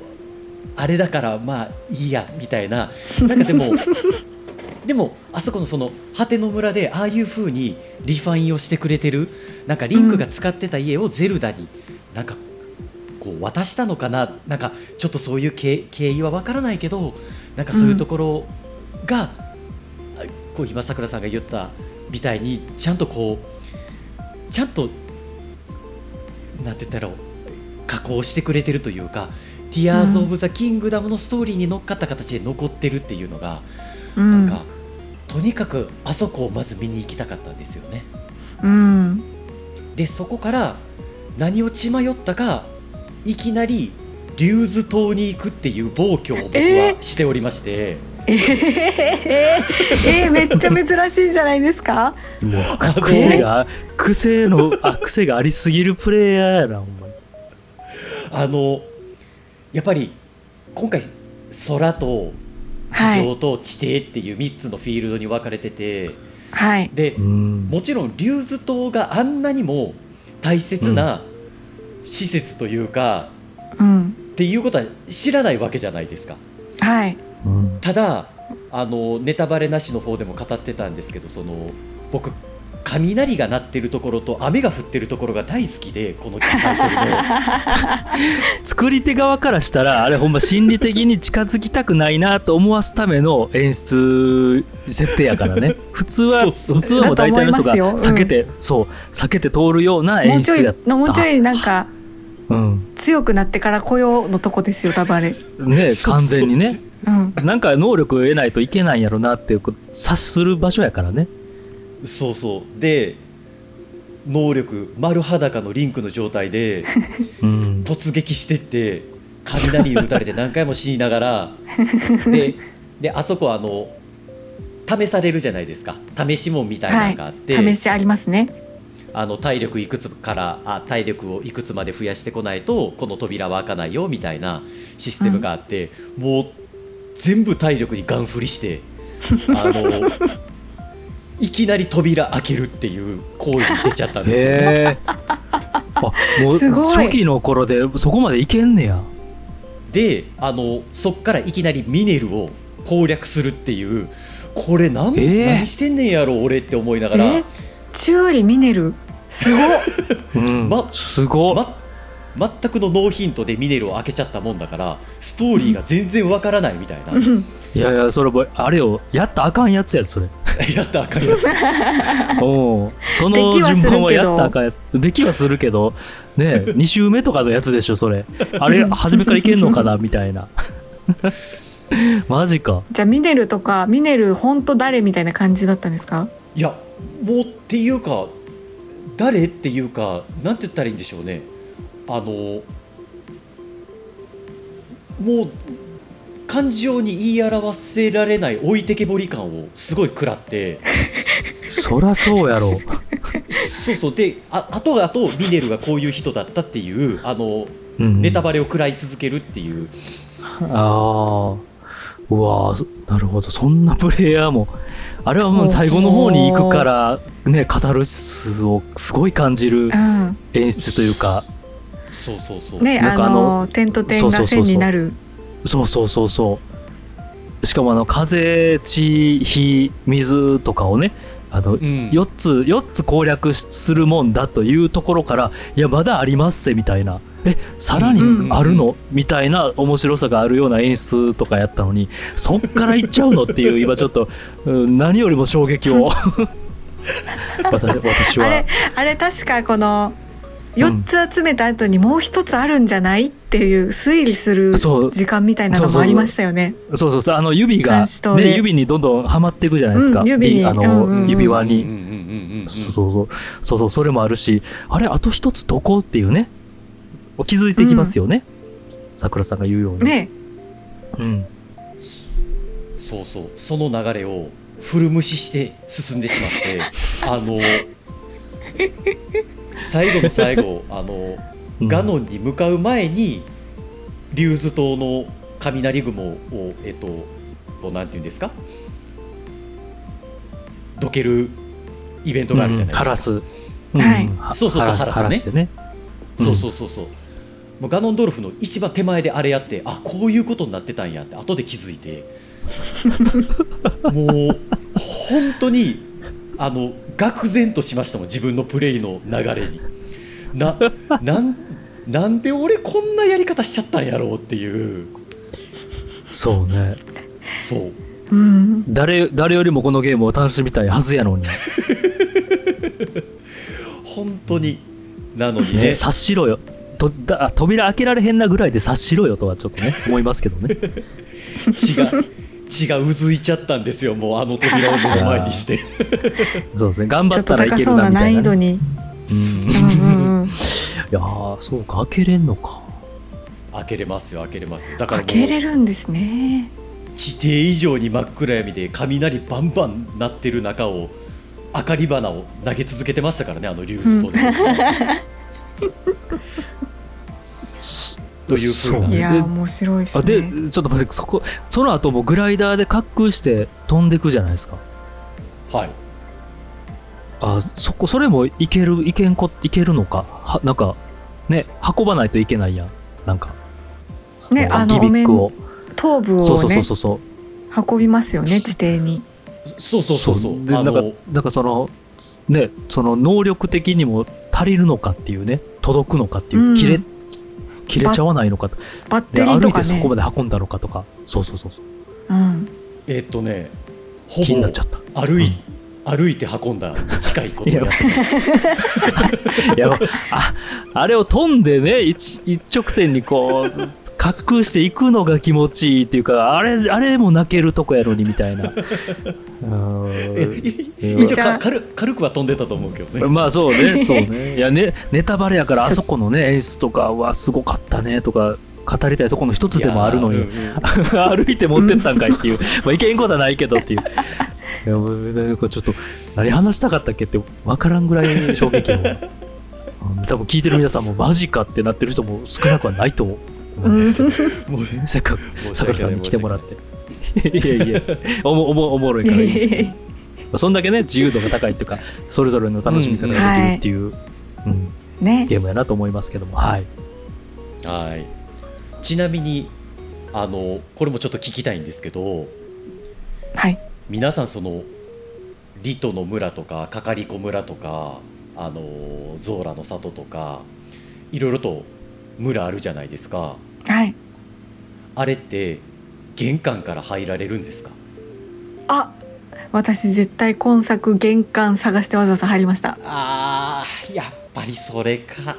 あれだからまあいいやみたいな。なんかでも でもあそこのその果ての村でああいう風にリファインをしてくれてるなんかリンクが使ってた家をゼルダになんかこう渡したのかななんかちょっとそういう経経緯はわからないけどなんかそういうところが、あこう今さくらさんが言ったみたいにちゃんとこうちゃんとなんて言ったらいいの加工してくれてるというか「Tears of the Kingdom」のストーリーに乗っかった形で残ってるっていうのが、うん。なんかとにかくあそこをまず見に行きたかったんですよね。うん。でそこから何を血迷ったかいきなりリューズ島に行くっていう暴挙を僕はしておりまして、えー、えー、えーめっちゃ珍しいじゃないですか？もう癖が癖のあ癖がありすぎるプレイヤーやなほんまにあのやっぱり今回空と地上と地底っていう3つのフィールドに分かれてて、はい。でうん。もちろんリューズ島があんなにも大切な施設というかうん。っていうことは知らないわけじゃないですか。はい。うん。ただあのネタバレなしの方でも語ってたんですけどその僕雷が鳴ってるところと雨が降ってるところが大好きでこのタイトルの 作り手側からしたらあれほんま心理的に近づきたくないなと思わすための演出設定やからね。普通はそうそう。普通はもう大体の人が避けて、そう避けて通るような演出やった。もうちょいなんかうん。強くなってから来ようのとこですよ多分あれ。ね完全にね。うん。なんか能力を得ないといけないんやろなっていう察する場所やからねそうそう。で能力丸裸のリンクの状態で うん。突撃してって雷に打たれて何回も死にながら でであそこあの試されるじゃないですか。試しもんみたいなのがあって、試しありますね。あの体力いくつからあ体力をいくつまで増やしてこないとこの扉は開かないよみたいなシステムがあって、もう全部体力にガン振りしてあの いきなり扉開けるっていう行為に出ちゃったんですよ、ね。へえあもうすごい。初期の頃でそこまでいけんねや。であのそっからいきなりミネルを攻略するっていうこれ何,、えー。何してんねんやろ俺って思いながら。え、チューリミネル。すごっ。うん、ますごっ、ま、全くのノーヒントでミネルを開けちゃったもんだからストーリーが全然わからないみたいな、うん。いやいやそれもあれよやったらあかんやつやそれ やったらあかんやつ。おう。そのできはするけど。順番はやったらあかんやつ。できはするけど。ね2周目とかのやつでしょそれ。あれ初めからいけんのかなみたいな。マジか。じゃあミネルとかミネル本当誰みたいな感じだったんですか？いやもうっていうか誰っていうかなんて言ったらいいんでしょうね。あのもう感情に言い表せられない置いてけぼり感をすごい食らって。そらそうやろ。そうそう。であ後が後ミネルがこういう人だったっていうあのうん。ネタバレを食らい続けるっていう。ああうわーなるほど。そんなプレイヤーもあれはもう最後の方に行くからねカタルシスをすごい感じるうん。演出というか。そうそうそう、ねあなんかあのの点と点がそうそうそうそう線になるそうそうそうそう。しかもあの風地火水とかをねあの、うん。4つ4つ攻略するもんだというところからいやまだありますせみたいな。えさらにあるの、みたいな面白さがあるような演出とかやったのにそっからいっちゃうのっていう 今ちょっと、うん何よりも衝撃を。私 私は。あれあれ確かこの4つ集めた後にもう一つあるんじゃないっていう推理する時間みたいなのもありましたよね。そうそうそう。あの指が、ね、指にどんどんはまっていくじゃないですか、うん指に。あの、うんうんうん。指輪に。そうそうそう。そうそうそれもあるし。あれあと一つどこっていうね。気づいていきますよね。さくらさんが言うように、ね。うん、そうそう。その流れを古無視して進んでしまってあの最後の最後あのうん。ガノンに向かう前に竜頭島の雷雲をえっとこうなんていうんですか？どけるイベントがあるじゃないですか、ハラス、はい。はそうそうそうハラスね。そうそうそうそう。もうガノンドルフの一番手前であれやってあこういうことになってたんやって後で気づいて。もう本当にあの愕然としましたもん自分のプレイの流れに。な なんなんで俺こんなやり方しちゃったんやろうっていう。そうね。そう。うん。誰誰よりもこのゲームを楽しみたいはずやのに、本当に。なのにね、ね察しろよ。とだ扉開けられへんなぐらいで察しろよとはちょっとね思いますけどね。血が血がうずいちゃったんですよもうあの扉を目の前にして。そうですね頑張ったらいける高そうななみたいなね、難易度に。うん。うんうんうん。いやーそうか開けれんのか。開けれますよ開けれますよ。だから開けれるんですね。地底以上に真っ暗闇で雷バンバン鳴ってる中を明かり花を投げ続けてましたからねあのリュースとね、というふうな。そいや面白いですあでね。ちょっと待ってそこその後もグライダーで滑空して飛んでくじゃないですか。はい。あそこそれもいけるいけんこいけるのか？はなんかね運ばないといけないやん。なんか。ねあのギミックを。頭部そうそうそうをねそうそう。運びますよね地底に。そうそうそうそう。あでなんかのなんかそのねその能力的にも足りるのかっていうね。届くのかっていう、うん。切れ切れちゃわないのか。とバッテリーとかね。てそこまで運んだのかとか。そうそうそうそう。うん。えっとねほぼ気になっちゃった。歩い,、歩いて運んだに近いことをやああれを飛んでね一一直線にこう滑空していくのが気持ちいいっていうかあれあれでも泣けるとこやのにみたいな 一応か軽軽くは飛んでたと思うけどね。まあそうね そうね。いやねネタバレやからあそこのね演出とかはすごかったねとか語りたいところの一つでもあるのに、うんうん。歩いて持ってったんかいっていう、まあいけんことはないけどっていう。いやもうなんかちょっと何話したかったっけって分からんぐらい衝撃の。うん多分聞いてる皆さんもマジかってなってる人も少なくはないと思うんですけど、もうせっかくさくらさんに来てもらっていやいや。おもおもおもろいからいいですけど。まあそんだけね自由度が高いっていうかそれぞれの楽しみ方ができるっていう、うん。ね。ゲームやなと思いますけども。はい。はい。ちなみにあのこれもちょっと聞きたいんですけどはい。皆さんそのリトの村とかカカリコ村とかあのゾーラの里とかいろいろと村あるじゃないですか。はい。あれって玄関から入られるんですか？あ私絶対今作玄関探してわざわざ入りました。あーやっぱりそれか。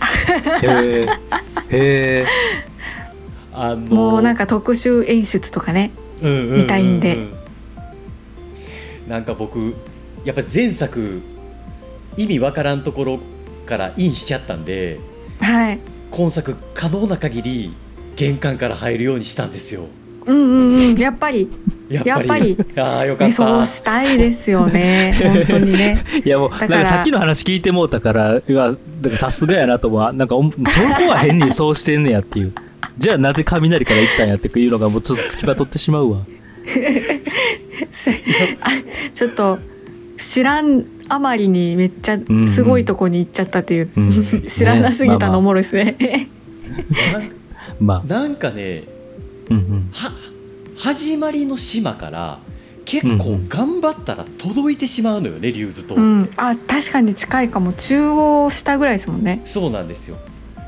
へえへえあのもうなんか特殊演出とかねうん見たいんで。なんか僕やっぱり前作意味わからんところからインしちゃったんではい。今作可能な限り玄関から入るようにしたんですよ。うんうんうん。やっぱり。ややっぱり。ああよかっねた、そうしたいですよね。本当にね。いやもうだから。なんかさっきの話聞いてもうたからいやだからさすがやなと思うなんかおそこは変にそうしてんねやっていう。じゃあなぜ雷から行ったんやっていうのがもうちょっとつきまとってしまうわ。ちょっと知らんあまりにめっちゃんすごいとこに行っちゃったっていう、うん。知らなすぎたのおねもろいですね。まあ、まあなんかねうんうん。は始まりの島から結構頑張ったら届いてしまうのよね竜頭島って、うん、あ確かに近いかも。中央下ぐらいですもんね。そうなんですよ。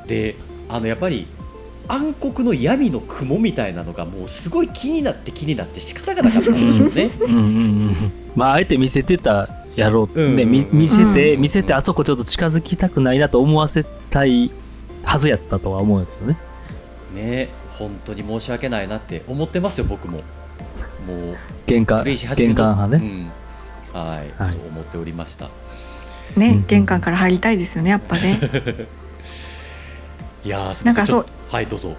であのやっぱり暗黒の闇の雲みたいなのがもうすごい気になって気になって仕方がなかったんでしょうね。うんうんうん。まああえて見せてたやろう、うん見せて、うん。見せてあそこちょっと近づきたくないなと思わせたいはずやったとは思うんだけどねね本当に申し訳ないなって思ってますよ僕も。もう玄関派ね、うん、はい、はい。と思っておりました。ね、うん玄関から入りたいですよねやっぱね。いやーなんかそうはいどうぞ。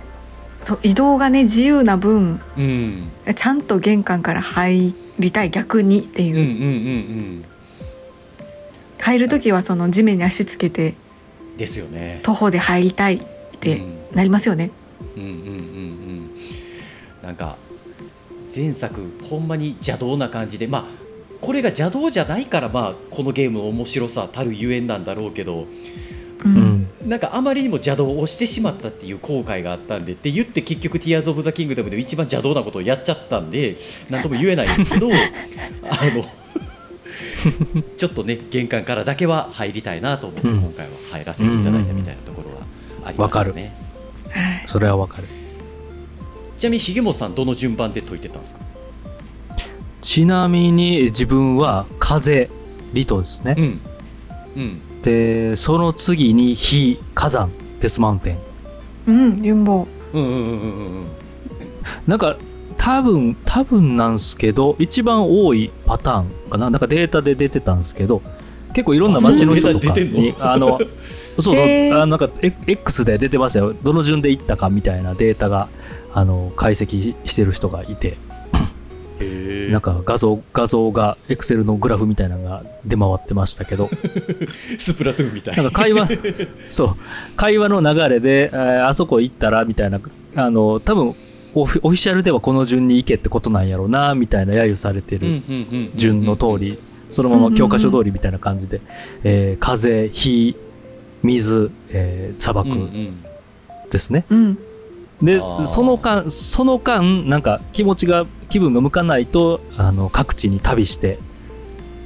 そう移動がね自由な分うん。ちゃんと玄関から入りたい逆にっていう、うんうんうん入る時はその地面に足つけてうんですよね。徒歩で入りたいってうん。なりますよね。うんうんうんうんなんか前作ほんまに邪道な感じでまあこれが邪道じゃないからまあこのゲームの面白さたるゆえんなんだろうけどううん。んなんかあまりにも邪道をしてしまったっていう後悔があったんでって言って結局「ティアーズ・オブ・ザ・キングダム」で一番邪道なことをやっちゃったんで何とも言えないんですけど あのちょっとね玄関からだけは入りたいなと思ってうん。今回は入らせていただいたみたいなところはありましたね。はい。それはわかる。ちなみに重本さんどの順番で解いてたんですか？ちなみに自分は風リトですね、うん。うん。でその次に火火山デスマウンテン。うん、ユンボうんうんうんうんうん。なんか多分多分なんすけど一番多いパターンかな。なんかデータで出てたんですけど結構いろんな街の人とかにあの そうそう、あなんかエ X で出てましたよ。どの順で行ったかみたいなデータがあの解析してる人がいて。へなんか画像画像が Excel のグラフみたいなのが出回ってましたけど。スプラトゥーンみたい。なんか会話 そう。会話の流れで、えーあそこ行ったらみたいなあの多分オフオフィシャルではこの順に行けってことなんやろうなみたいな揶揄されてる順の通りそのまま教科書通りみたいな感じで、えー風火水、えー砂漠うんうん。ですね。うん。であー。その間その間なんか気持ちが気分が向かないとあの各地に旅して、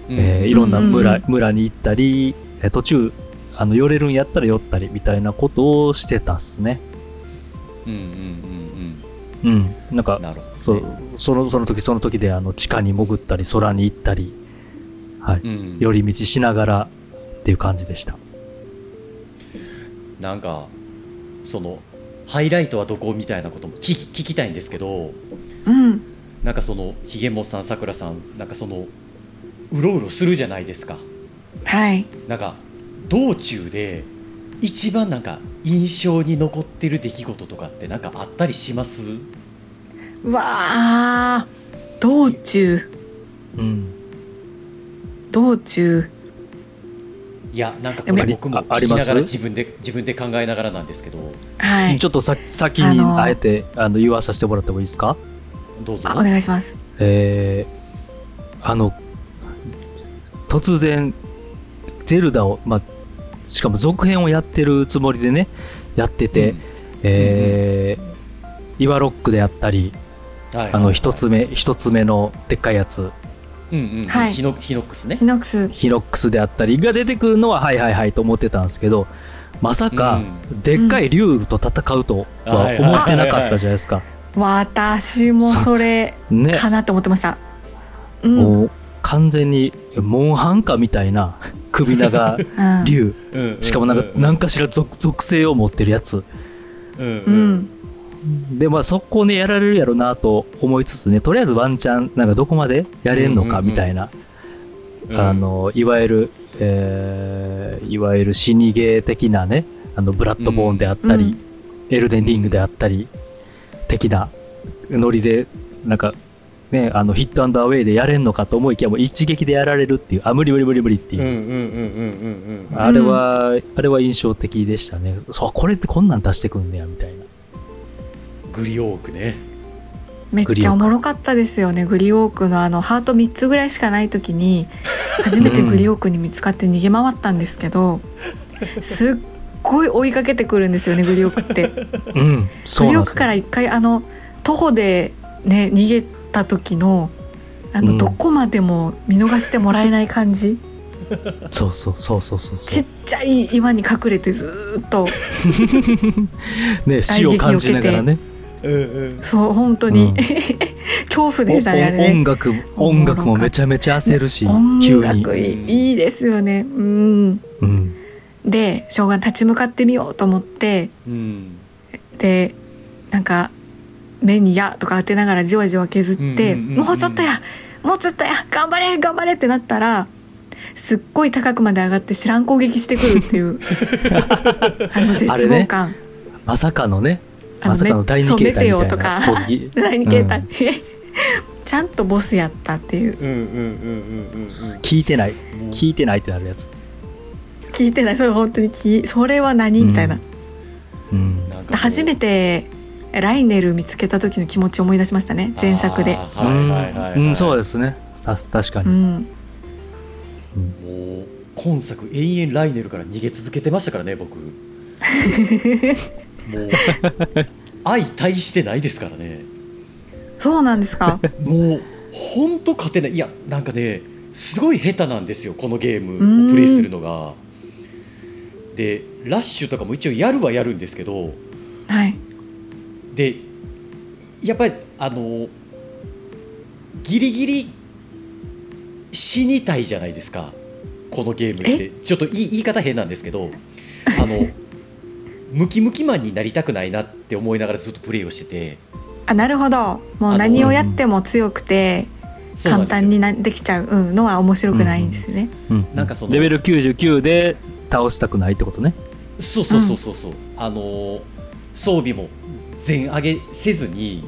えーいろんな村,、うんうん。村に行ったりえー途中あの寄れるんやったら寄ったりみたいなことをしてたっすね。うんうんうんうん、なんかね、そうそのその時その時であの地下に潜ったり空に行ったり、はい、うん、寄り道しながらっていう感じでした。なんかそのハイライトはどこみたいなことも聞き聞きたいんですけどうん。なんかそのひげもっさんさくらさんなんかそのうろうろするじゃないですか。はい。なんか道中で一番なんか印象に残ってる出来事とかってなんかあったりします？うわあ道中。うん、道中いやなんかこれ僕もああります？聞きながら自分で自分で考えながらなんですけど。はい。ちょっとさ先にあえてあの言わさせてもらってもいいですか？どうぞ。あお願いします。えーあの突然ゼルダを、まあ、しかも続編をやってるつもりでねやってて、うん。えーイワロックであったりはい。あの一つ目一つ目のでっかいやつうんうんうん。はい。ヒノヒノックスね。ヒノックス。ヒノックスであったりが出てくるのははいはいはいと思ってたんですけどまさかうん。でっかい竜と戦うとは思ってなかったじゃないですか。私もそれね、かなと思ってました。うん、うん、もう完全にモンハンカみたいな 首長竜。うんしかもなんか何かしら属属性を持ってるやつ。うんううんんでまあそこねやられるやろなと思いつつねとりあえずワンチャンなんかどこまでやれんのかみたいな、うん。あのいわゆる、えーいわゆる死にゲー的なねあのブラッドボーンであったり、うん。エルデンリングであったり、的なノリでなんかねあのヒットアンドアウェイでやれんのかと思いきやもう一撃でやられるっていうあ無理無理無理無理っていう、あれは、あれは印象的でしたね。そうこれってこんなん出してくんねやみたいなグリオークね。めっちゃおもろかったですよね。グリオークのあのハート3つぐらいしかない時に初めてグリオークに見つかって逃げ回ったんですけど、すっごい追いかけてくるんですよねグリオークって。うんグリオークから一回あの徒歩でね逃げた時のあの、うん。どこまでも見逃してもらえない感じ。そうそうそうそうそう。ちっちゃい岩に隠れてずーっとね 死を感じながらね。うんうんそう本当に、うん。恐怖でしたねあれおお音ね。楽音楽もめちゃめちゃ焦るし音楽いいいいですよね。うん。うん、でしょうが立ち向かってみようと思って。うん。でなんか目に「や」とか当てながらじわじわ削ってもうちょっとやもうちょっとや頑張れ頑張れ」ってなったらすっごい高くまで上がって知らん攻撃してくるっていう。あの絶望感。まさかのねあまさかの第二形態みとか第二形態、ちゃんとボスやったっていう。うんうんうんうんうん聞いてない。うん。聞いてないってなるやつ、聞いてない。それ本当にきそれは何みたいな、うん、初めてライネル見つけた時の気持ちを思い出しましたね。前作で。あーはいはいはいはい、うん、そうですね。た確かに、うん。もう今作永遠ライネルから逃げ続けてましたからね僕 もう相対してないですからね。そうなんですか？もう本当勝てない。いやなんかねすごい下手なんですよこのゲーうん。ムをプレイするのが。でラッシュとかも一応やるはやるんですけど。はい。でやっぱりあのギリギリ死にたいじゃないですか。このゲームって。ちょっと言い言い方変なんですけど。あのムキムキマンになりたくないなって思いながらずっとプレイをしてて。あなるほど。もう何をやっても強くて簡単になできちゃううんのは面白くないんですね、うん。なんかそのレベル99で倒したくないってことね。そうそうそうそう。そう、あの装備も全上げせずに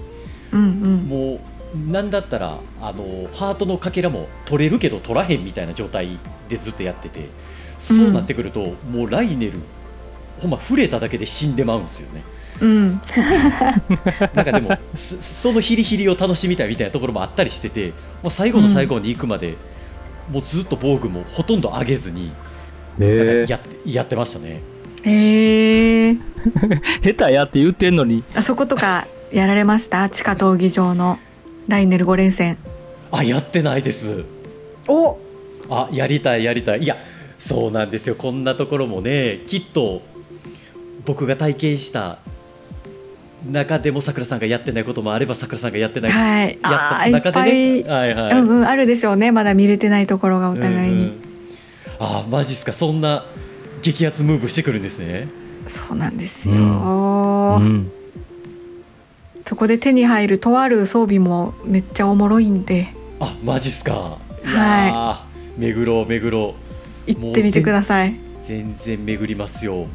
うんうん。もうなんだったらあのハートのかけらも取れるけど取らへんみたいな状態でずっとやってて。そうなってくると、もうライネルほんま触れただけで死んでまうんですよね。うん。なんかでもそそのヒリヒリを楽しみたいみたいなところもあったりしててもう最後の最後に行くまで、もうずっと防具もほとんど上げずになんへかやってやってましたね。へえ 下手やって言ってんのに。あそことかやられました？地下闘技場のライネル5連戦。あやってないです。お！あやりたいやりたい。いやそうなんですよ。こんなところもねきっと僕が体験した中でもさくらさんがやってないこともあればさくらさんがやってない、はい。あやったー中でね。いっぱはいはい、うんうんあるでしょうね。まだ見れてないところがお互いに、うんうん。あマジっすか。そんな激アツムーブしてくるんですね。そうなんですよ、うん。そこで手に入るとある装備もめっちゃおもろいんで。あマジっすか。いはい。巡ろう巡ろう行ってみてください。全然巡りますよ。も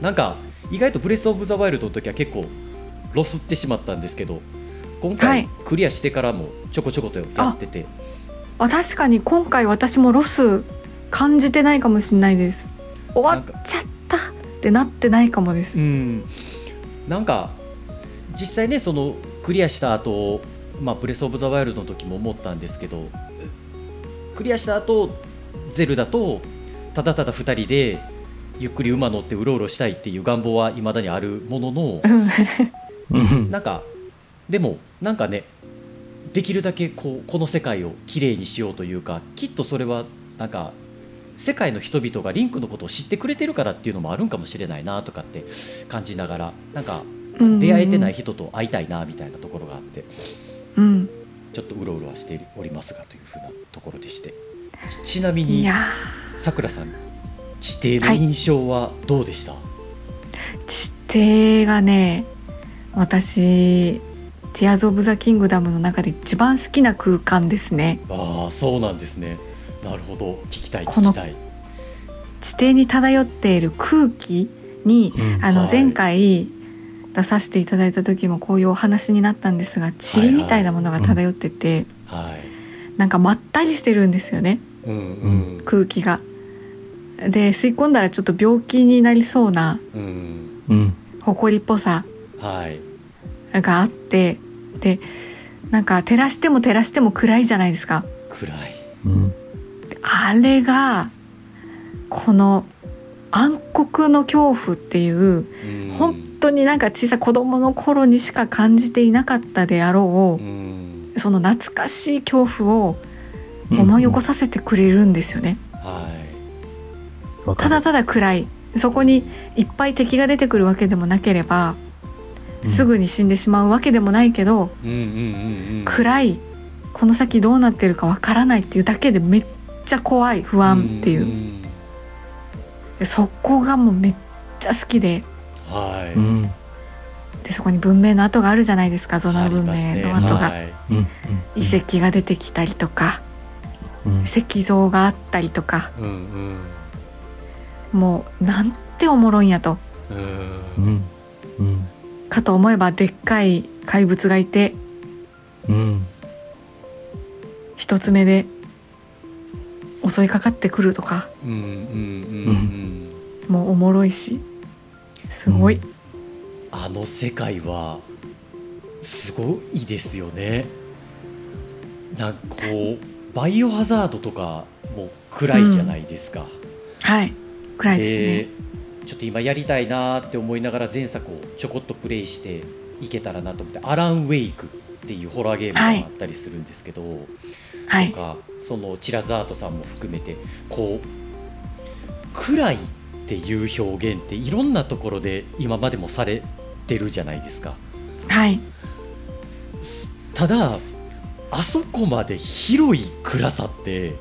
うなんか意外とブレス・オブ・ザ・ワイルドの時は結構ロスってしまったんですけど今は回い。クリアしてからもちょこちょことやってて、あ確かに今回私もロス感じてないかもしれないです。終わっちゃったってなってないかもです。うん。なんか実際ねそのクリアした後まあブレス・オブ・ザ・ワイルドの時も思ったんですけどクリアした後ゼルダとただただ2人でゆっくり馬乗ってうろうろしたいっていう願望は未だにあるもののなんかでもなんかねできるだけこうこの世界をきれいにしようというかきっとそれはなんか世界の人々がリンクのことを知ってくれてるからっていうのもあるんかもしれないなとかって感じながらなんか出会えてない人と会いたいなみたいなところがあってうん。ちょっとうろうろはしておりますがというふうなところでして。ちちなみにさくらさん地底の印象はどうでした、ー地底がね私「ティアーズ・オブ・ザ・キングダム」の中で一番好きな空間ですね。ああそうなんですね。なるほど。聞きたいこの聞きたい。地底に漂っている空気に、うん。はい。あの前回出させていただいた時もこういうお話になったんですが塵みたいなものが漂ってて、はいなんかまったりしてるんですよね。うんうん。空気が。で吸い込んだらちょっと病気になりそうなうん。うん。埃っぽさはい。があってでなんか照らしても照らしても暗いじゃないですか。暗い。うん。であれがこの暗黒の恐怖っていううん。本当になんか小さい子供の頃にしか感じていなかったであろうん。うその懐かしい恐怖を思い起こさせてくれるんですよね。はいただただ暗い。そこにいっぱい敵が出てくるわけでもなければうん。すぐに死んでしまうわけでもないけど、うんうんうんうん。暗い。この先どうなってるかわからないっていうだけでめっちゃ怖い不安っていう、んそこがもうめっちゃ好きで。はい。うん。でそこに文明の跡があるじゃないですかゾナ文明の跡が、はい。うん。遺跡が出てきたりとかうん。石像があったりとか。うんうんもうなんておもろいんやと。うん。うん。うん。かと思えばでっかい怪物がいて。うん。一つ目で襲いかかってくるとか。うんうんうんもうおもろいし。すごい、うん。あの世界はすごいですよね。なんかこうバイオハザードとかも暗いじゃないですか、はい暗いですね。ちょっと今やりたいなって思いながら前作をちょこっとプレイしていけたらなと思って「アラン・ウェイク」っていうホラーゲームがあったりするんですけど、はい。とかそのチラザートさんも含めてこう暗いっていう表現っていろんなところで今までもされてるじゃないですか。はい。ただあそこまで広い暗さって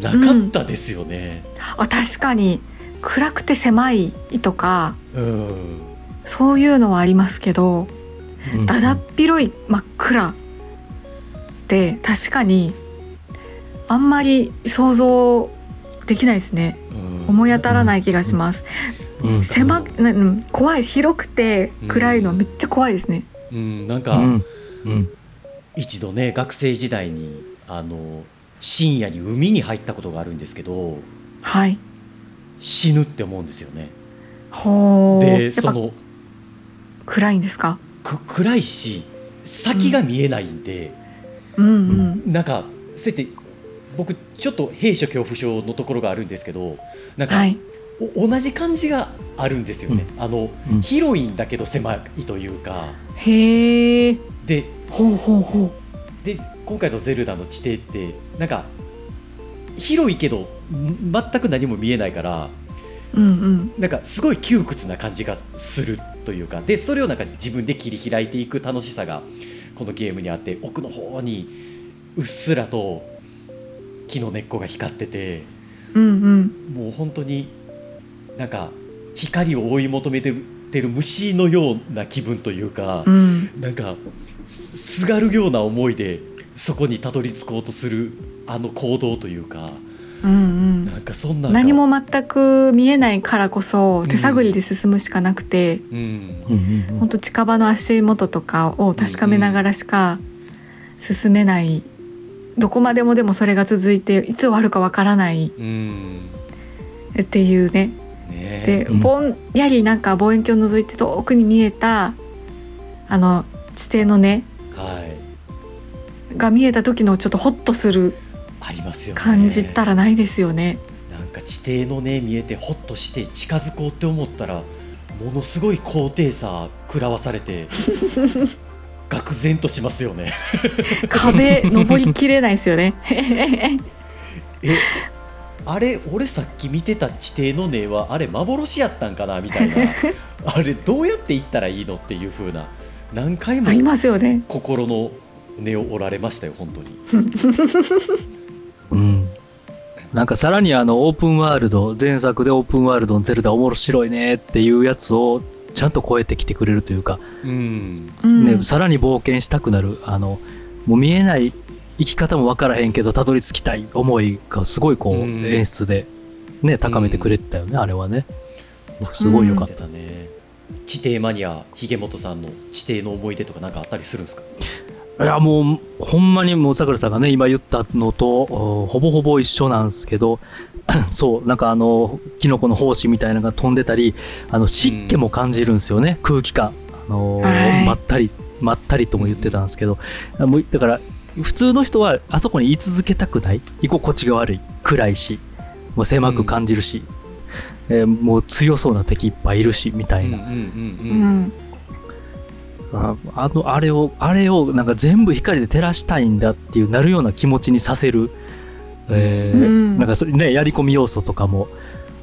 なかったですよね。あ確かに暗くて狭いとかうん、そういうのはありますけどうん。だだっ広い真っ暗って確かにあんまり想像できないですね。うん。思い当たらない気がします、うん。狭うん。怖い広くて暗いのはめっちゃ怖いですね、うん、なんかうん。うん。一度ね学生時代にあの深夜に海に入ったことがあるんですけどはい死ぬって思うんですよね。でその暗いんですか？く暗いし先が見えないんで、うんうん。なんかそうやって僕ちょっと閉所恐怖症のところがあるんですけどなんか、はい。お同じ感じがあるんですよね、あのうん。広いんだけど狭いというか。へえでほうほうほで今回の「ゼルダの地底」ってなんか広いけどん全く何も見えないからううんうん。なんかすごい窮屈な感じがするというかでそれをなんか自分で切り開いていく楽しさがこのゲームにあって奥の方にうっすらと木の根っこが光っててうんうん。もう本当になんか光を追い求めてる虫のような気分というか、うん。なんかすすがるような思いでそこにたどり着こうとするあの行動というかうんなんかそんな何も全く見えないからこそ手探りで進むしかなくて、うん。うんうん本当近場の足元とかを確かめながらしか進めない、どこまでもでもそれが続いていつ終わるかわからない。うん。っていうね。ねで、うん。ぼんやりなんか望遠鏡を覗いて遠くに見えたあの地底の根はい。が見えた時のちょっとホッとするありますよね感じたらないですよね。なんか地底のね見えてホッとして近づこうって思ったらものすごい高低差食らわされて 愕然としますよね壁登りきれないですよね。えあれ俺さっき見てた地底の根はあれ幻やったんかなみたいな あれどうやって行ったらいいのっていう風な何回もありますよね。心の根を折られましたよ本当にうん。なんかさらにあのオープンワールド前作でオープンワールドのゼルダ面白いねっていうやつをちゃんと超えてきてくれるというか、うん。うんね、さらに冒険したくなるあのもう見えない生き方も分からへんけどたどり着きたい思いがすごいこう、うん。演出で、ね、高めてくれてたよね、あれはね。すごいよかった、出たね地底マニアひげもとさんの地底の思い出とかなんかあったりするんですか？いやもうほんまにもうさくらさんがね今言ったのとおほぼほぼ一緒なんですけど そうなんかあのキノコの胞子みたいなのが飛んでたりあの湿気も感じるんですよね、空気感。あのーはい。まったりまったりとも言ってたんですけど、もうだから普通の人はあそこに居続けたくない居心地が悪い暗いしもう狭く感じるし、えーもう強そうな敵いっぱいいるしみたいな、ううんんああのあれをあれをなんか全部光で照らしたいんだっていうなるような気持ちにさせる、えーうん。なんかそれねやり込み要素とかも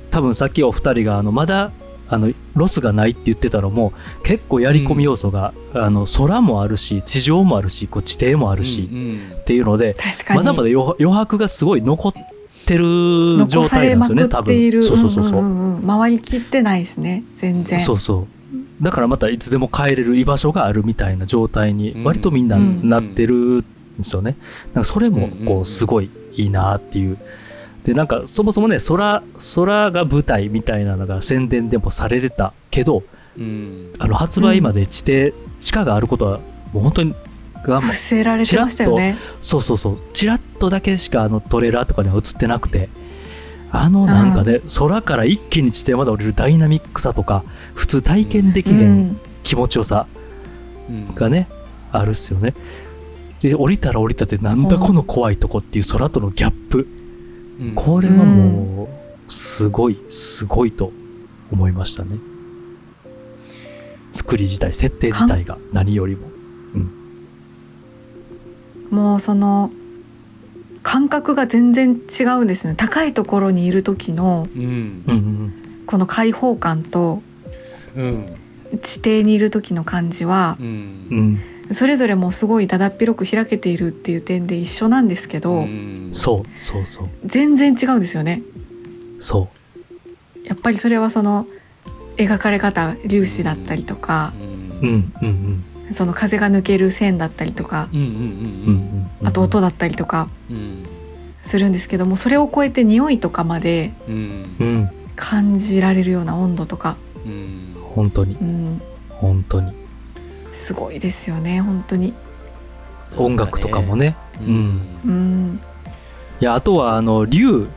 多分さっきお二人があのまだあのロスがないって言ってたのも結構やり込み要素が、あの空もあるし地上もあるしこう地底もあるし、うんうん。っていうので確かに。まだまだ余余白がすごい残ってる状態なんですよね多まくっている分そうそうそうそう、んう。んうん回りきってないですね全然。そうそうだからまたいつでも帰れる居場所があるみたいな状態にうん。割とみんなうんなってるんですよね。なんかそれもこうすごいいいなっていう。でなんかそもそもね空空が舞台みたいなのが宣伝でもされてたけどうん。あの発売まで地底、地下があることはもう本当にが伏せられてましたよね。そうそうそう。ちらっとだけしかあのトレーラーとかには映ってなくて。あのなんかね空から一気に地底まで降りるダイナミックさとか普通体験できへん気持ちよさうんがね、あるっすよね。で、降りたら降りたってなんだこの怖いとこっていう空とのギャップ。うんこれはもう、すごい、すごいと思いましたね。作り自体、設定自体が何よりも。もうその感覚が全然違うんですよね高いところにいる時のうんうんうんこの開放感とうん地底にいる時の感じはううんん。うん。それぞれもうすごいだだっ広く開けているっていう点で一緒なんですけど、うんそう、そうそう。全然違うんですよねそやっぱりそれはその描かれ方粒子だったりとか、う。うん、うん、その風が抜ける線だったりとかうんうんうん。うん、うん。あと音だったりとかうんするんですけどもそれを超えて匂いとかまでうんうん。感じられるような温度とか、うん本当に、うん、本当に。すごいですよね本当に。音楽とかもね。ううんんうんいや、あとは、あの、竜。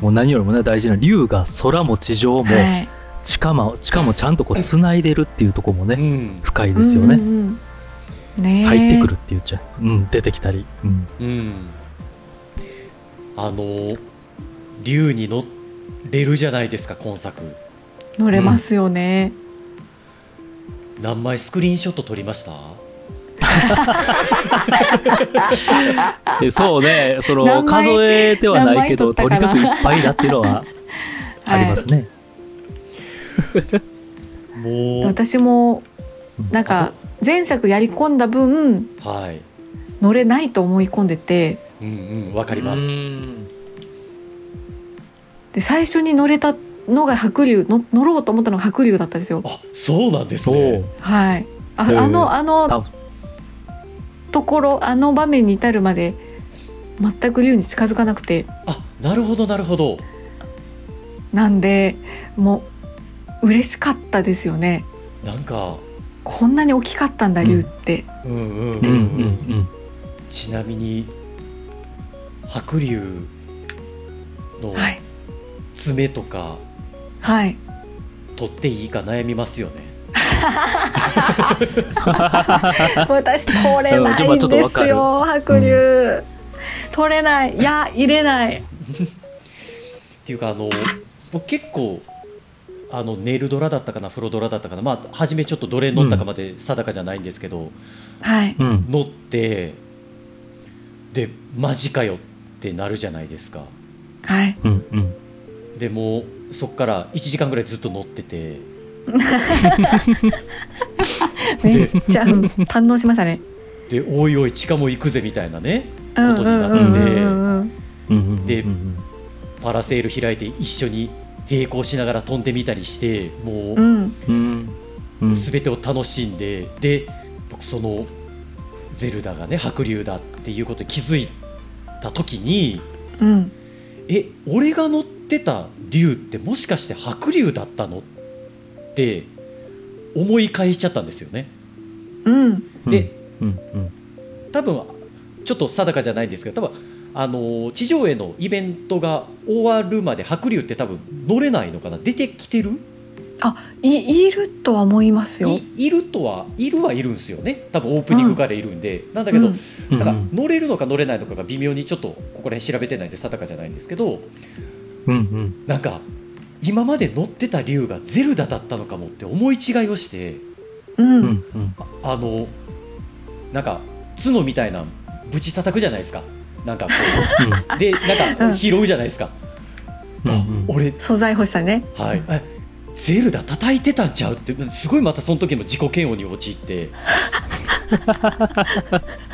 もう何よりもね、大事な竜が空も地上も、はい、地下も、地下もちゃんとこう、繋いでるっていうところもね、うん深いですよね。うんうんうんねえ入ってくるって言っちゃう。うん、出てきたり。うん。うんあの竜に乗っれるじゃないですか今作乗れますよね、何枚スクリーンショット撮りました？え そうね、その数えてはないけど、とにかくいっぱいだっていうのはありますね。もう私もなんか前作やり込んだ分はい。乗れないと思い込んでてうんうんわかります。うん。で最初に乗れたのが白龍の乗ろうと思ったのが白龍だったんですよ。あそうなんですね。はい。ああのああのところあの場面に至るまで全く龍に近づかなくて。あなるほどなるほど。なんでもう嬉しかったですよね。なんかこんなに大きかったんだうん龍って、うんうんうんうん。うんうんちなみに白龍のはい。爪とかはい取っていいか悩みますよね。私取れないうんちょっとんでわかる。すよ白龍、取れない。いや入れない。っていうかあの僕結構あのネイルドラだったかなフロドラだったかな。まあ初めちょっとどれ乗ったかまで定かじゃないんですけど、はい。うん。乗ってでマジかよってなるじゃないですか。はい。うんうん。でもうそっから1時間ぐらいずっと乗ってて。めっちゃうん堪能しましたね。でおいおい地下も行くぜみたいなねうんことになって。でうんパラセール開いて一緒に並行しながら飛んでみたりしてもううん。全てを楽しんで。で僕そのゼルダがね白龍だっていうことに気づいた時にうん。え俺が乗ってた龍ってもしかして白龍だったのって思い返しちゃったんですよね。うん。でうん。うん。多分ちょっと定かじゃないんですけど多分あの地上絵のイベントが終わるまで白龍って多分乗れないのかな？出てきてる？あいいるとは思いますよ。いいるとはいるはいるんですよね。多分オープニングからいるんで、なんだけど、うん。うんだから乗れるのか乗れないのかが微妙にちょっとここら辺調べてないんで定かじゃないんですけどうんうん。なんか今まで乗ってた竜がゼルダだったのかもって思い違いをしてうん、うんうん。あのなんか角みたいなぶち叩くじゃないですか。なんかこう。でなんか拾うじゃないですか、うん俺素材欲しさね。はい。えゼルダ叩いてたんちゃうってすごいまたその時も自己嫌悪に陥って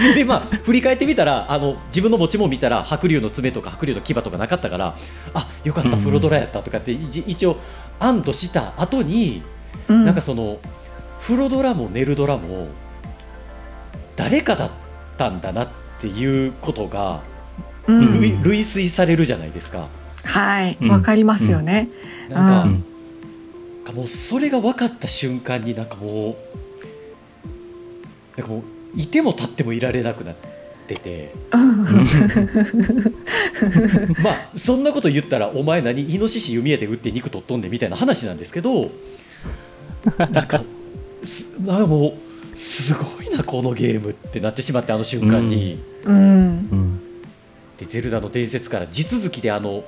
でまあ振り返ってみたらあの自分の持ち物見たら白龍の爪とか白龍の牙とかなかったからあよかったうんフロドラやったとかって一一応安堵した後に、うん。なんかそのフロドラもネルドラも誰かだったんだなっていうことがうん。類,、類推されるじゃないですか。はいうん。わかりますよね、なんか、うん。なんかもうそれが分かった瞬間になんかもうなんかもういても立ってもいられなくなってて。まあそんなこと言ったらお前何イノシシ弓矢で撃って肉取っとんねんみたいな話なんですけどなんかすなんかもうすごいなこのゲームってなってしまってあの瞬間に、うん。うん。でゼルダの伝説から地続きであの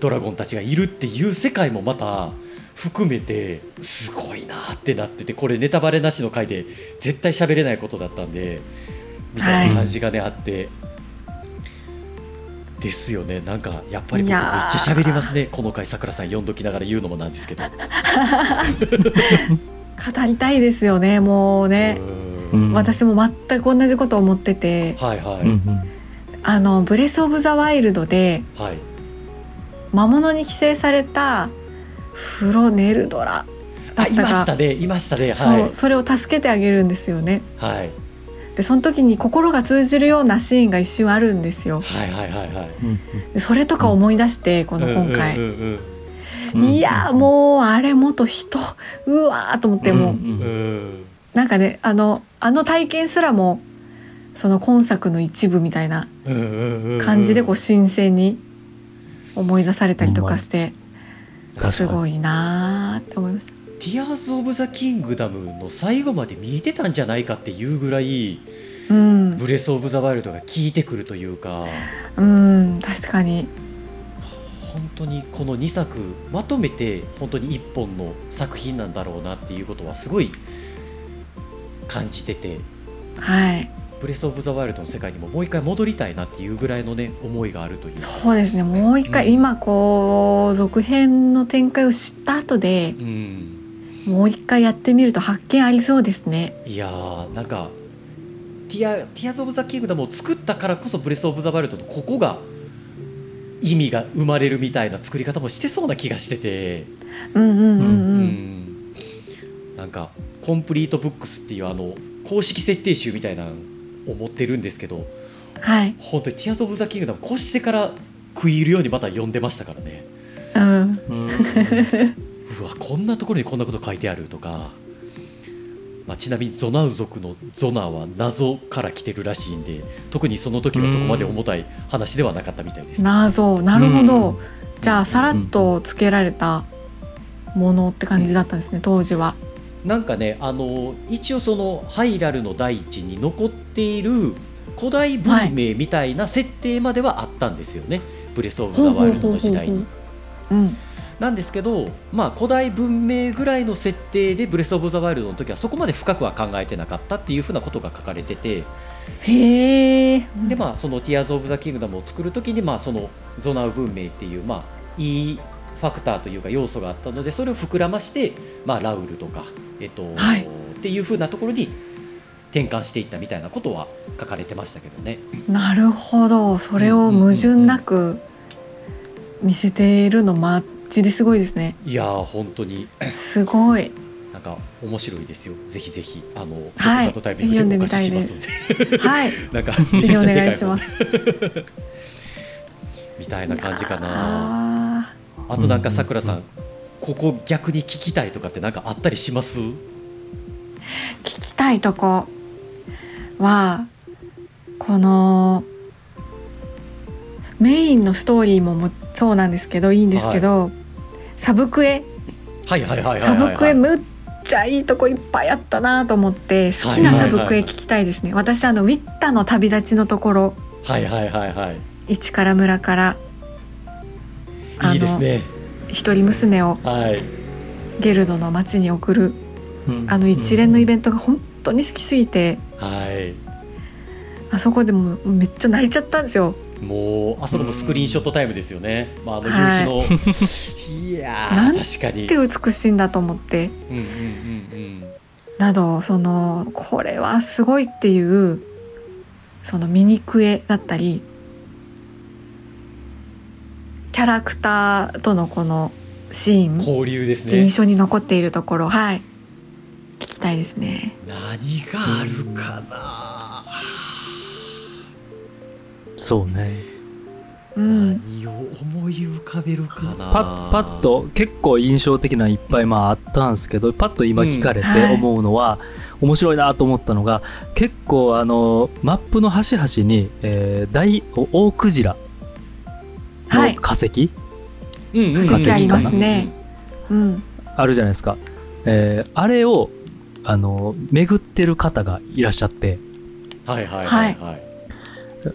ドラゴンたちがいるっていう世界もまた含めてすごいなってなっててこれネタバレなしの回で絶対喋れないことだったんでみたいな感じがね、あって。ですよね。なんかやっぱり僕めっちゃ喋りますね。この回さくらさん読んどきながら言うのもなんですけど。語りたいですよねもうね、私も全く同じこと思ってて。はいはい、うんうん。あの「ブレス・オブ・ザ・ワイルド」ではい。魔物に寄生されたフロネルドラだあいましたね。いましたね。はい。そうそれを助けてあげるんですよね。はい。でその時に心が通じるようなシーンが一瞬あるんですよ。はいはいはいはい。それとか思い出してこの今回、うん。うん。うん。うん。いやもうあれ元人うわーと思ってもう、うんう。んうん。なんかねあのあの体験すらもその今作の一部みたいなうん。うん。うん。うん。感じでこう新鮮に思い出されたりとかしてすごいなーって思いました。ティアーズ・オブ・ザ・キングダムの最後まで見えてたんじゃないかっていうぐらいうん、ブレス・オブ・ザ・ワイルドが効いてくるというか。うん、確かに。本当にこの2作まとめて本当に1本の作品なんだろうなっていうことはすごい感じてて。はいブレス・オブ・ザ・ワイルドの世界にももう一回戻りたいなっていうぐらいのね思いがあるという。そうですね。もう一回、うん。今こう続編の展開を知った後でうん。もう一回やってみると発見ありそうですね。いやーなんかティア「ティアーズ・オブ・ザ・キングダム」を作ったからこそブレス・オブ・ザ・ワイルドのここが意味が生まれるみたいな作り方もしてそうな気がしてて、うんうんうんう、うん。ん。なんかコンプリートブックスっていうあの公式設定集みたいなのを持ってるんですけどはい。本当に「ティアーズ・オブ・ザ・キングダム」越してから食い入るようにまた読んでましたからね。うん。うん。うわこんなところにこんなこと書いてあるとか、まあ、ちなみにゾナウ族のゾナは謎から来てるらしいんで特にその時はそこまで重たい話ではなかったみたいです、謎。なるほど、うん。じゃあさらっとつけられたものって感じだったんですね当時はなんかねあの一応そのハイラルの大地に残っている古代文明みたいな設定まではあったんですよね、ブレス・オブ・ザ・ワイルドの時代に。うん。なんですけど、まあ、古代文明ぐらいの設定でブレス・オブ・ザ・ワイルドの時はそこまで深くは考えてなかったっていうふうなことが書かれてて。へえで、まあ、その「ティアーズ・オブ・ザ・キングダム」を作る時に、まあ、そのゾナウ文明っていう、まあ、いいファクターというか要素があったのでそれを膨らまして、まあ、ラウルとか、えっとはい。っていうふうなところに転換していったみたいなことは書かれてましたけどね。なるほど。それを矛盾なく見せているのマッチですごいですね。いやー本当に。すごい。なんか面白いですよ。ぜひぜひ。あの、はい。タイミングでお貸ししますんで。はい。なんかめちゃくちゃでかい本願いします。みたいな感じかな。ああとなんかさくらさうんん、ここ逆に聞きたいとかってなんかあったりします？ー聞きたいとこはこのメインのストーリーももそうなんですけどいいんですけど、サブクエ。はいはいはいはいはい、サはい。ブクエむっちゃいいとこいっぱいあったなと思って好きなサブクエ聞きたいですね、私あのウィッタの旅立ちのところ。はいはいはいはい。市から村からいいですね。一人娘をはい。ゲルドの町に送るうんあの一連のイベントが本当に好きすぎてはい。あそこでもめっちゃ泣いちゃったんですよもうあそこのスクリーンショットタイムですよね。まああのはい夕日の、い、やなんー確かに。で美しいんだと思ってうんうんうんうん。などそのこれはすごいっていうそのミニクエだったりキャラクターとのこのシーン交流ですね。印。象に残っているところはい。聞きたいですね。何があるかな。そうね。うん。何を思い浮かべるかな。パッパッと結構印象的ないっぱいまああったんですけどパッと今聞かれて思うのは、面白いなと思ったのが結構あのマップの端々に、えー大大クジラ。はいの化石、うんうん化石ありますうんね。うん。あるじゃないですか、えーあれをあの巡ってる方がいらっしゃって。はいはいはいはい。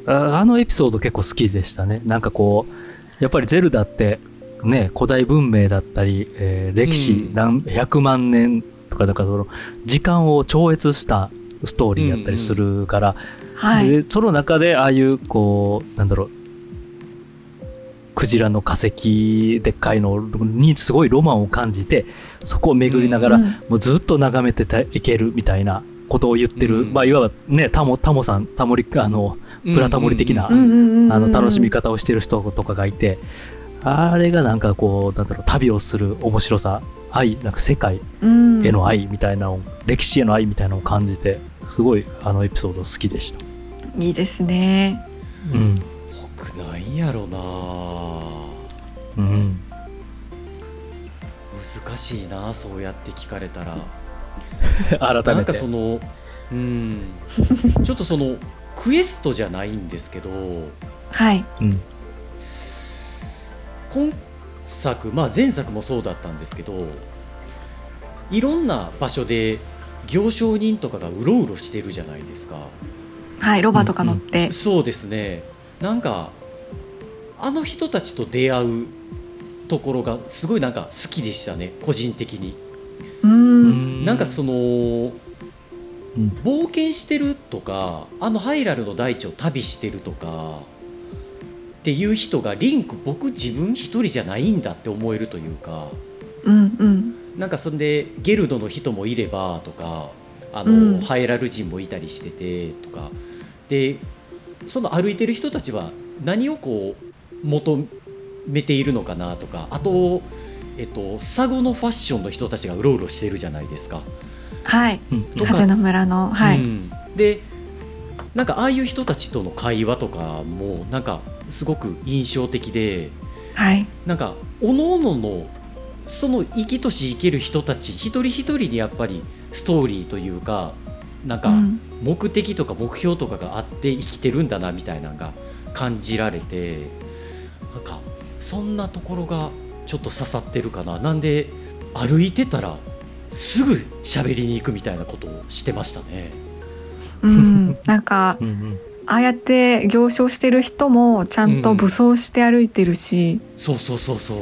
ああのエピソード結構好きでしたね。なんかこうやっぱりゼルダってね古代文明だったり、えー歴史うん。何100万年とかだからその時間を超越したストーリーやったりするから、はい。でその中でああいうこうなんだろうクジラの化石でっかいのにすごいロマンを感じてそこを巡りながら、うんもうずっと眺めてたいけるみたいなことを言ってる、うん。まあいわばねタモタモさんタモリあのプラタモリ的なあの楽しみ方をしてる人とかがいて、あれがなんかこうなんだろう旅をする面白さ愛なんか世界うんへの愛みたいなのを、歴史への愛みたいなのを感じてすごいあのエピソード好きでした。いいですね。うん僕なんやろな。うん。難しいなそうやって聞かれたら。改めて。なんかそのうん。ちょっとそのクエストじゃないんですけど。はい。うん。今作まあ前作もそうだったんですけどいろんな場所で行商人とかがうろうろしてるじゃないですか。はいロバとか乗って、そうですねなんかあの人たちと出会うところがすごいなんか好きでしたね個人的に。うん。なんかそのうん。冒険してるとかあのハイラルの大地を旅してるとかっていう人がリンク僕自分一人じゃないんだって思えるというか。うんうん。なんかそんでゲルドの人もいればとかあの、うん。ハイラル人もいたりしててとか。でその歩いてる人たちは何をこう求めているのかなとかあと、えっと、佐護のファッションの人たちがうろうろしてるじゃないですか。はい。うん。とか。村の。はい、うん。でなんかああいう人たちとの会話とかもなんかすごく印象的ではい。なんか各々のその生きとし生ける人たち一人一人にやっぱりストーリーというかなんかうん。目的とか目標とかがあって生きてるんだなみたいなのが感じられてなんかそんなところがちょっと刺さってるかな。なんで歩いてたらすぐ喋りに行くみたいなことをしてましたね。うん、なんかうんうん。ああやって行商してる人もちゃんと武装して歩いてるし、そうそうそうそう。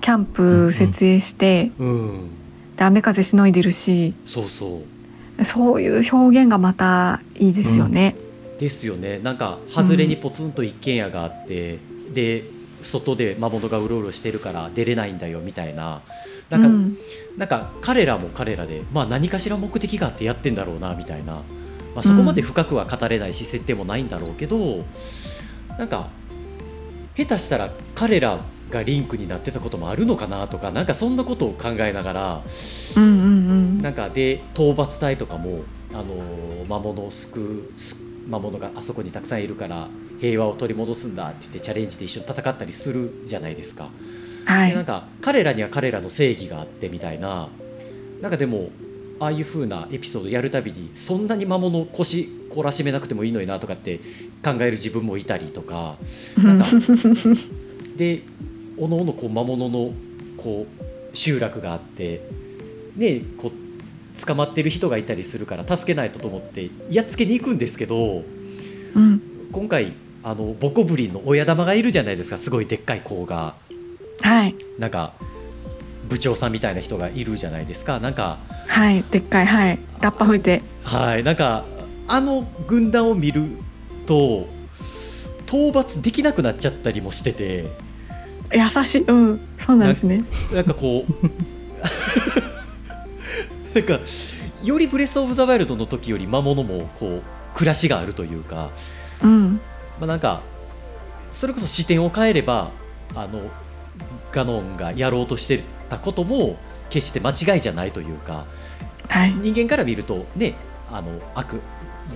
キャンプ設営して、うん。で雨風しのいでるしそうそうそういう表現がまたいいですよね。ですよね。なんか外れにポツンと一軒家があって、で外で魔物がうろうろしてるから出れないんだよみたいな。なんか、うん。なんか彼らも彼らで、まあ、何かしら目的があってやってんだろうなみたいな、まあ、そこまで深くは語れないし、設定もないんだろうけどなんか下手したら彼らがリンクになってたこともあるのかなとかなんかそんなことを考えながらうんうんうんなんかで討伐隊とかもあの魔物を救うす魔物があそこにたくさんいるから平和を取り戻すんだって言ってチャレンジで一緒に戦ったりするじゃないですか。はいでなんか彼らには彼らの正義があってみたいななんかでもああいう風なエピソードやるたびにそんなに魔物腰懲らしめなくてもいいのになとかって考える自分もいたりとかなんか でおのおのこう魔物のこう集落があってねこう捕まってる人がいたりするから助けないとと思ってやっつけに行くんですけどうん。今回あのボコブリンの親玉がいるじゃないですかすごいでっかい子が。はい。なんか部長さんみたいな人がいるじゃないですか。なんかはいでっかいはい。ラッパ吹いて。はいなんかあの軍団を見ると討伐できなくなっちゃったりもしてて優しい。うん。そうなんですね。なんかこう。なんかよりブレス・オブ・ザ・ワイルドの時より魔物もこう暮らしがあるというか、うん。まあ、なんかそれこそ視点を変えればあのガノンがやろうとしてたことも決して間違いじゃないというか。はい。人間から見るとねあの悪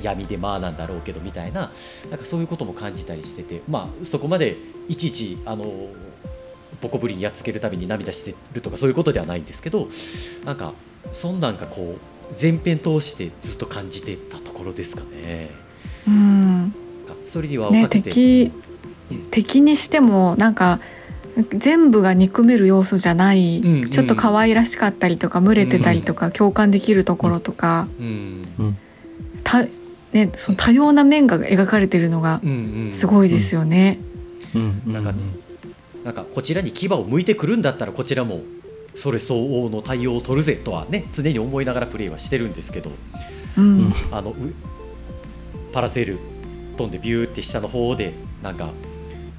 闇でまあなんだろうけどみたいななんかそういうことも感じたりしてて。まあそこまでいちいちあのボコブリンやっつけるたびに涙してるとかそういうことではないんですけどなんかそんなんかこう前編通してずっと感じてたところですかね。うん。それにはねかけて、敵うん敵にしてもなんか全部が憎める要素じゃない、うんうん。ちょっと可愛らしかったりとか群れてたりとか、共感できるところとか、うん。たね、その多様な面が描かれてるのがうんうん、すごいですよね。うんうん。なんかねなんかこちらに牙を向いてくるんだったらこちらもそれ相応の対応を取るぜとはね常に思いながらプレーはしてるんですけどうん。うんあのうパラセール飛んでビューって下の方でなんか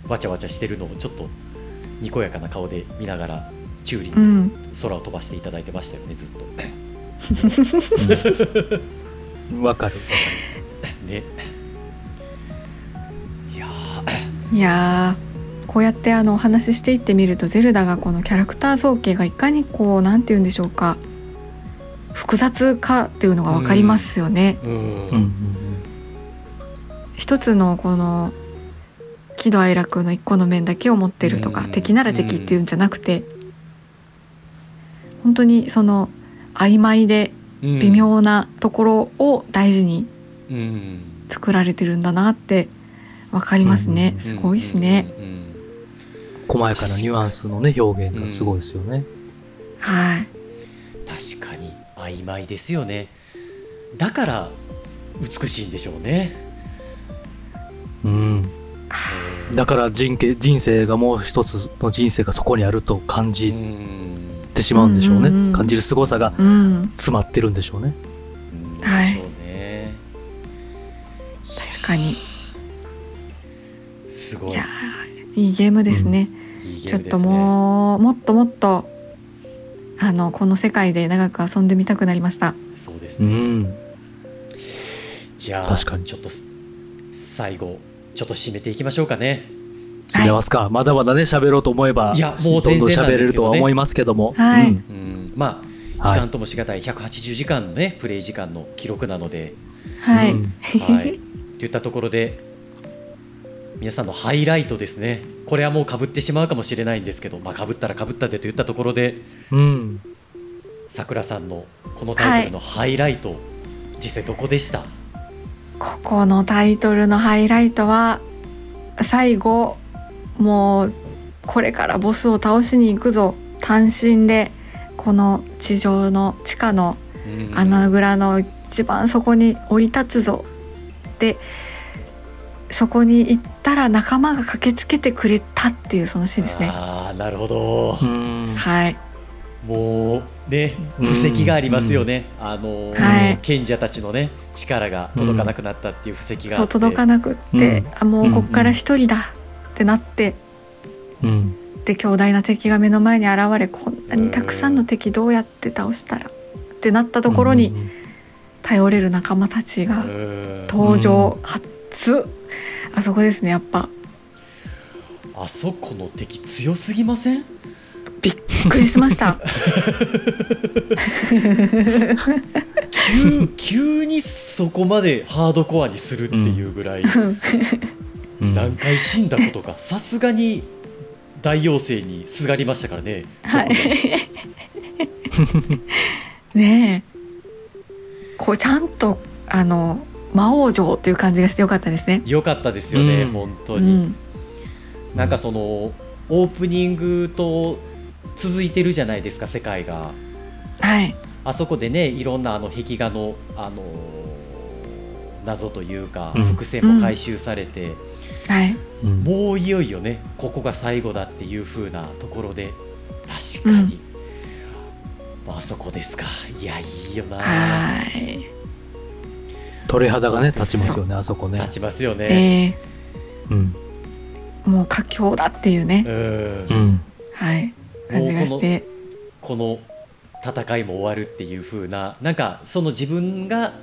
わちゃわちゃしてるのをちょっとにこやかな顔で見ながらチューリンうん。空を飛ばしていただいてましたよねずっと。わかる。ね。いやいやーこうやってあのお話ししていってみるとゼルダがこのキャラクター造形がいかにこうなんて言うんでしょうか複雑かっていうのが分かりますよね。ーうん。うんうん一つのこの喜怒哀楽の一個の面だけを持ってるとか、うん。敵なら敵っていうんじゃなくて、本当にその曖昧でうん微妙なところを大事にうん。作られてるんだなって分かりますね、うん。すごいですね、うんうんうん細やかなニュアンスのね表現がすごいですよね。はい。確かに曖昧ですよね。だから美しいんでしょうね。うん。だから人け人生がもう一つの人生がそこにあると感じうん。てしまうんでしょうね、うん。うんうん感じる凄さがうん。詰まってるんでしょうね。うん。はい。ね。確かに。すごい。いいいゲームですね、いいゲちょっともうもっともっとあのこの世界で長く遊んでみたくなりました。うそうですね。ん。じゃあ確かに。ちょっと最後ちょっと締めていきましょうかね。締めますか、まだまだね喋ろうと思えばいやもうどんどん全然なん喋れるとは思いますけども、はい。うん。うん。まあはい。期間ともしがたい180時間のねプレイ時間の記録なので。はい、うん。はい。といったところで皆さんのハイライトですね。これはもうかぶってしまうかもしれないんですけどまあかぶったらかぶったでといったところでうん。さくらさんのこのタイトルのハイライト、実際どこでした？ここのタイトルのハイライトは最後もうこれからボスを倒しに行くぞ単身でこの地上の地下のうん。穴蔵の一番そこに降り立つぞ。でそこに行ったら仲間が駆けつけてくれたっていうそのシーンですね。ああなるほど、うん。はい、もうねうん。布石がありますよね、あのーはい。賢者たちのね力が届かなくなったっていう布石があそう届かなくって、うん。あもうこっから一人だってなって、うん。で強大な敵が目の前に現れこんなにたくさんの敵どうやって倒したらってなったところにうん。頼れる仲間たちがうん。登場初、あそこですねやっぱ。あそこの敵強すぎません？びっくりしました。急急にそこまでハードコアにするっていうぐらい、うん。何回死んだことかさすがに大妖精にすがりましたからね、はい。ねえ。こうちゃんとあの魔王城っていう感じがしてよかったですね。よかったですよね、うん。本当に、うん、なんかそのオープニングと続いてるじゃないですか世界が。はい、あそこでねいろんなあの壁画の、あのー謎というか、うん。伏線も回収されて、はい、うん。もういよいよねここが最後だっていう風なところで。確かに、あそこですか。いやいいよな。はい、鳥肌がね立ちますよねあそこね。立ちますよね、えうん。ー、もう佳境だっていうね、うん。うん。はい、感じがして、この戦いも終わるっていう風ななんかその自分が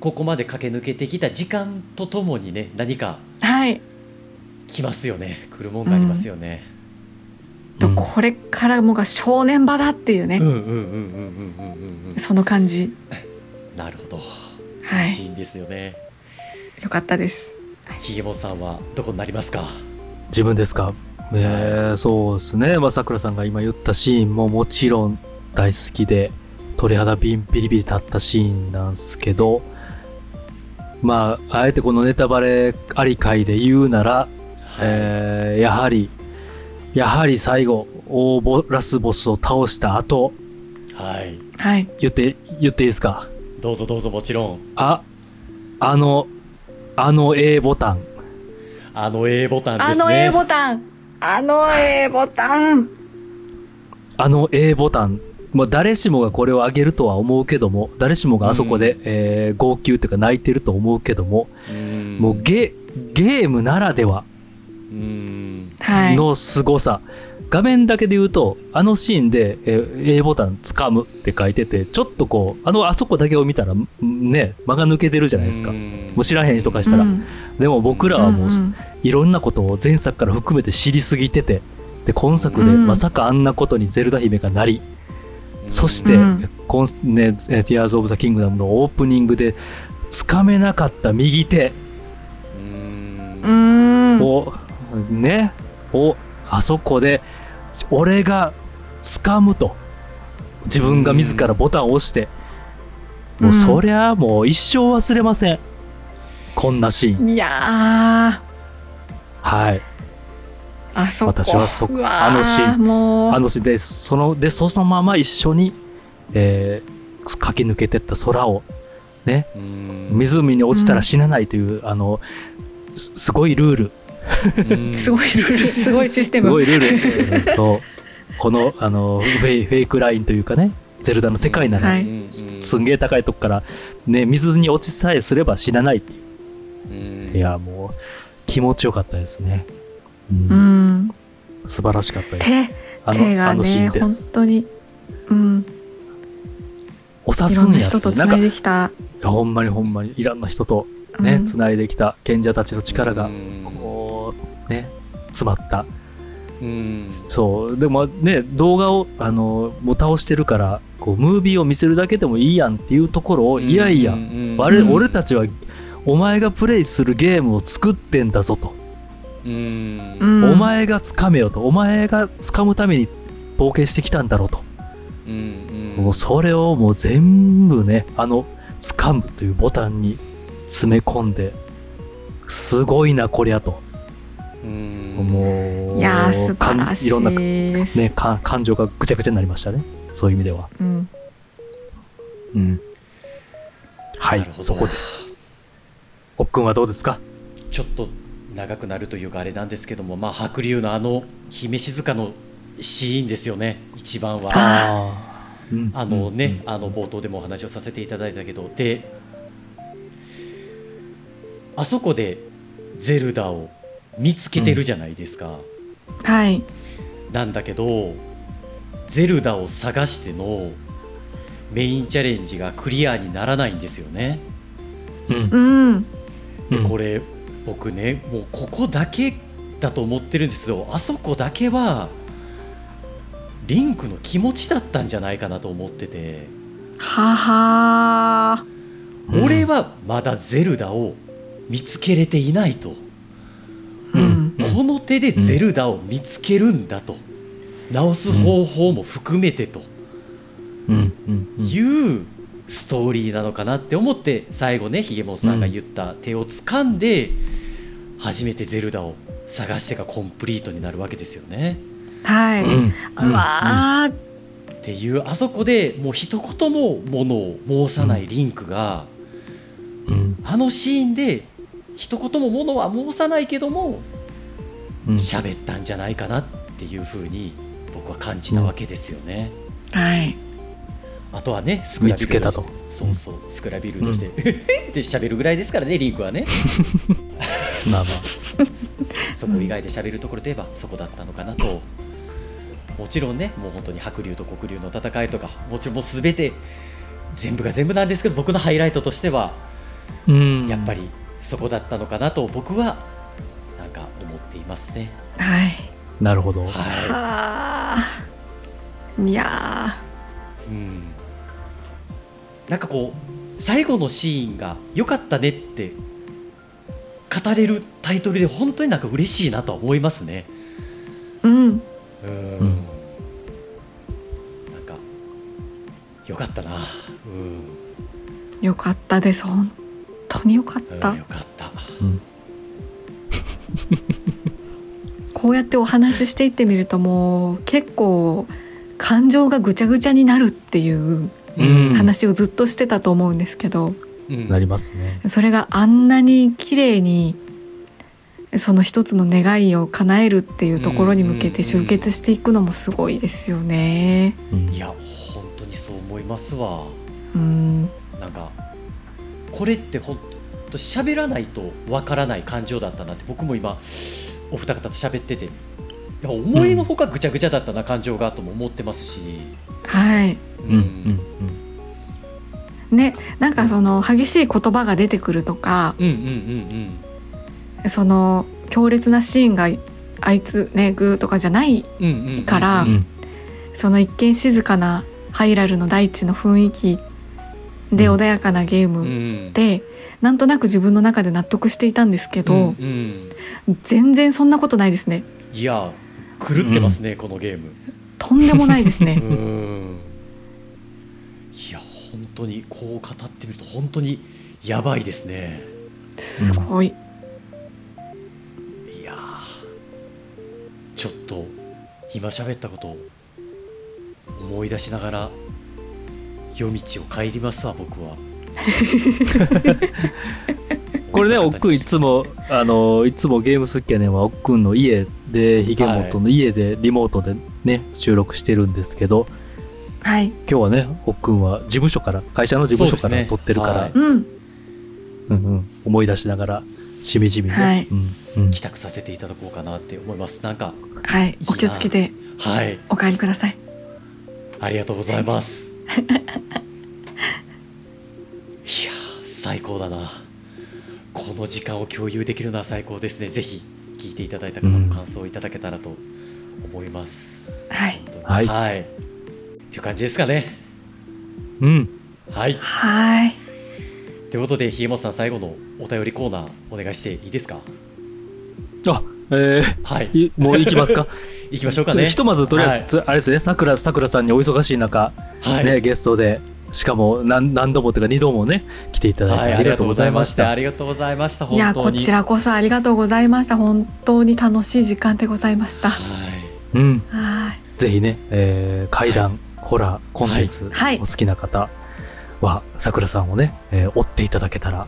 ここまで駆け抜けてきた時間とともにね何かはい、来ますよね。来るもんがありますよね、うん。とこれからもが正念場だっていうね、うん、うんうんうんうんうんうんうん。その感じ、なるほど、はいシーンですよね。よかったです。ひげもさんはどこになりますか？自分ですか？えー、そうですね。まあさくらさんが今言ったシーンももちろん大好きで鳥肌ビンビリビリ立ったシーンなんですけどまああえてこのネタバレあり回で言うなら、はい。えーやはりやはり最後大ボラスボスを倒した後はい。はい、言って言っていいですか？どうぞどうぞもちろん。ああのあの A ボタン。あの A ボタンですね。あの A ボタン、あの A ボタン、あの A ボタン、まあ、誰しもがこれを上げるとは思うけども、誰しもがあそこで、えー号泣というか泣いてると思うけども、うん。もうゲゲームならではうん。はい、の凄さ、画面だけで言うと、あのシーンで、えー A ボタン掴むって書いてて、ちょっとこう、あの、あそこだけを見たら、んね、間が抜けてるじゃないですか。もう知らへん人からしたら。うん。でも僕らはもう、んんいろんなことを前作から含めて知りすぎてて、で、今作でうん。まさかあんなことにゼルダ姫がなり、そして、うん。コンスね、え Tears of the Kingdom のオープニングで、つかめなかった右手。うん。うーん、を、ね、を、あそこで、俺が掴むと。自分が自らボタンを押して、もうそりゃもう一生忘れません。こんなシーン。いやはい。ー、あそこ、私はそあのシーンもう、あのしで、その、で、そのまま一緒に、えー駆け抜けてった空を、ね、うん湖に落ちたら死なないという、あの、すすごいルール。うんすごいルールすごいシステムすごいルール。う んそう。この、あの、フェイフェイクラインというかね、ゼルダの世界なら、はいうんすすんげえ高いとこから、ね、水に落ちさえすれば死なないっていううんいや、もう、気持ちよかったですね。うんうん素晴らしかったです。手あ手がのあのシーね本ンです。当にうんおさすんやなんか、人とつないいできたやほんまにほんまに、いろんな人とね、うんつないできた賢者たちの力がう、んこう、ね、詰まった。うんそう。でもね、動画を、あの、もう倒してるから、こう、ムービーを見せるだけでもいいやんっていうところを、いやいや、我うん俺たちは、お前がプレイするゲームを作ってんだぞと。うんうんお前が掴めよと。お前が掴むために冒険してきたんだろうと。うんもうそれをもう全部ね、あの、掴むというボタンに詰め込んで、すごいな、こりゃと。うんもう、いやー素晴らしいかんいろんな、ね、か感情がぐちゃぐちゃになりましたね。そういう意味では。うん、うん。はいそこです。おっくんはどうですか？ちょっと長くなるというかあれなんですけども、まあ、白龍のあの姫静香のシーンですよね一番は。あーうんあのね、うんあの冒頭でもお話をさせていただいたけどであそこでゼルダを見つけてるじゃないですか、はい。なんだけどゼルダを探してのメインチャレンジがクリアにならないんですよね。うん。うんでうん。これ僕ねもうここだけだと思ってるんですよ。あそこだけはリンクの気持ちだったんじゃないかなと思ってて、ははうん俺はまだゼルダを見つけれていないと、ーうん。うん。この手でゼルダを見つけるんだと、直す方法も含めてと。うん。うん。うん。いうストーリーなのかなって思って最後ねひげもとさんが言った手を掴んで初めてゼルダを探してがコンプリートになるわけですよね。はい、うん。うわーっていうあそこでもう一言もものを申さないリンクが、うん。あのシーンで一言もものは申さないけどもうん。喋ったんじゃないかなっていうふうに僕は感じたわけですよね。はい。あとはねスクラビル見つけたとそうそうスクラビルとして、って喋るぐらいですからねリンクはね。まあまあ。そこ以外で喋るところといえばそこだったのかなと。もちろんねもう本当に白龍と黒龍の戦いとかもちろんもう全て全部が全部なんですけど僕のハイライトとしてはうん。やっぱりそこだったのかなと僕はなんか思っていますね。はい。なるほど。ははーいやい、うん、なんかこう最後のシーンが良かったねって語れるタイトルで本当になんか嬉しいなとは思いますね。ーうん。うん。うんなんかよかったな。うん。よかったです本当によかった、うんよかった。うん。こうやってお話ししていってみるともう結構感情がぐちゃぐちゃになるっていううん。話をずっとしてたと思うんですけど、うん。なりますね。それがあんなに綺麗にその一つの願いを叶えるっていうところに向けて集結していくのもすごいですよね。うん。いや本当にそう思いますわ。うん、なんかこれって本当喋らないとわからない感情だったなって僕も今お二方と喋ってて。いや思いのほかぐちゃぐちゃだったな感情がとも思ってますし、はい。うん。うんね、なんかその激しい言葉が出てくるとかうんうんうんその強烈なシーンがあいつねグーとかじゃないうんうんうんうん。からうん。その一見静かなハイラルの大地の雰囲気でうん。穏やかなゲーうムん。で、なんとなく自分の中で納得していたんですけど、全然そんなことないですね。いや狂ってますね、このゲーム。とんでもないです うねん。いや本当にこう語ってみると本当にやばいですね。すごい。いやー。ちょっと今喋ったことを思い出しながら夜道を帰りますわ僕は。こ これね、おっくんいつも、あの、いつもゲーム好きやねんは、おっくんの家で、ひげもとの家で、リモートでね、収録してるんですけど、はい。今日はね、おっくんは事務所から、会社の事務所から撮ってるから、はい。うん。うんうん、思い出しながら、しみじみね、はい。うんうん。帰宅させていただこうかなって思います。なんかはい。お気をつけて。はい。お帰りください。ありがとうございます 最高だな。この時間を共有できるのは最高ですね。ぜひ聞いていただいた方も感想をいただけたらと思います、はい。本当に。はい。はい。っていう感じですかね。うん。はい。はい。ということでひげもとさん最後のお便りコーナーお願いしていいですか？あ、えはい。ー、いもう行きますか？行きましょうかね。ひとまずとりあえず、あれですね、さくら、さくらさんにお忙しい中、はい、ね、ゲストで、しかも何何度もというか2度もね、来ていただいてはい、ありがとうございました。ありがとうございました。いや本当に。こちらこそありがとうございました。本当に楽しい時間でございました。はい。うん。はい。ぜひね、えー、怪談、ホラー、コンテンツ、はい。お好きな方は、さくらさんをね、えー追っていただけたら、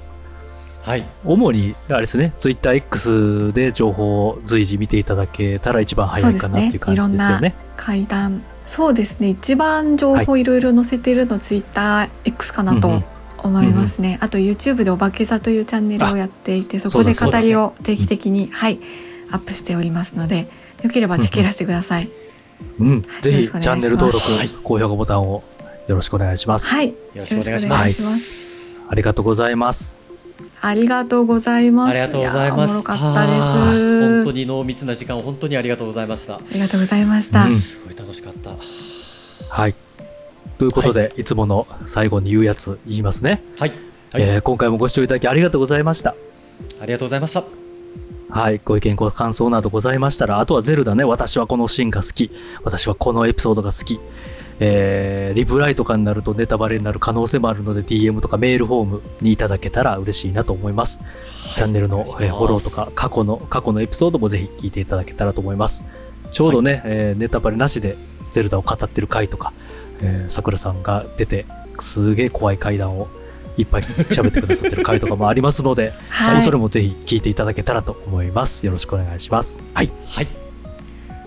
はい。主に、あれですね、ツイッター X で情報を随時見ていただけたら一番早いかなっていう感じですよね。階段そうですね。一番情報い。ろいろ載せてるのツイッター X かなとうんうん。思いますね、あと YouTube でおばけ座というチャンネルをやっていてそこで語りを定期的に、はいアップしておりますのでよければチェケラしてください、うん。ぜひ、よろしくお願いします。チャンネル登録、はい。高評価ボタンをよろしくお願いします。はい。よろしくお願いし。ます。ありがとうございます。ありがとうございますありがとうございました。かったです本当に濃密な時間を本当にありがとうございました。ありがとうございました、うんすごい楽しかった。はい。ということで、い、つもの最後に言うやつ言いますね。はい、はい、えー今回もご視聴いただきありがとうございました。ありがとうございました。はい。ご意見、ご感想などございましたら、あとはゼルダね、私はこのシーンが好き。私はこのエピソードが好き。えー、リプライとかになるとネタバレになる可能性もあるので、DM とかメールフォームにいただけたら嬉しいなと思います。チャンネルの、えーフォローとか、過去の、過去のエピソードもぜひ聞いていただけたらと思います。ちょうどね、えーネタバレなしでゼルダを語ってる回とか、えー、桜さんが出て、すげえ怖い階段をいっぱい喋ってくださってる回とかもありますので、はいそれもぜひ聞いていただけたらと思います。よろしくお願いします。はい。はい。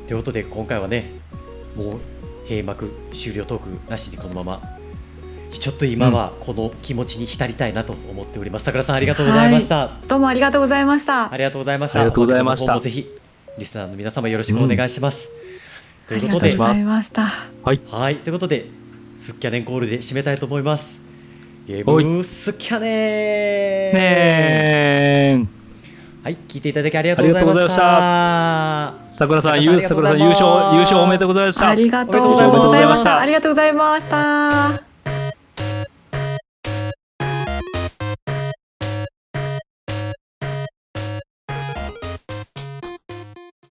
ということで今回はね、もう閉幕終了トークなしでこのまま。ちょっと今はこの気持ちに浸りたいなと思っております。桜さんありがとうございました。どうもありがとうございましたありがとうございました。ありがとうございましたぜひリスナーの皆様よろしくお願いします。とありいうことでがとうございましたはい。はい、ということで、スッキャネンコールで締めたいと思います。ゲーおいムスッキャネンねーはい、聞いていただきありがとうございました。桜さん、桜さんゆう桜さん優勝、優勝おめでとうございました。ありがとうございました。ありがとうございました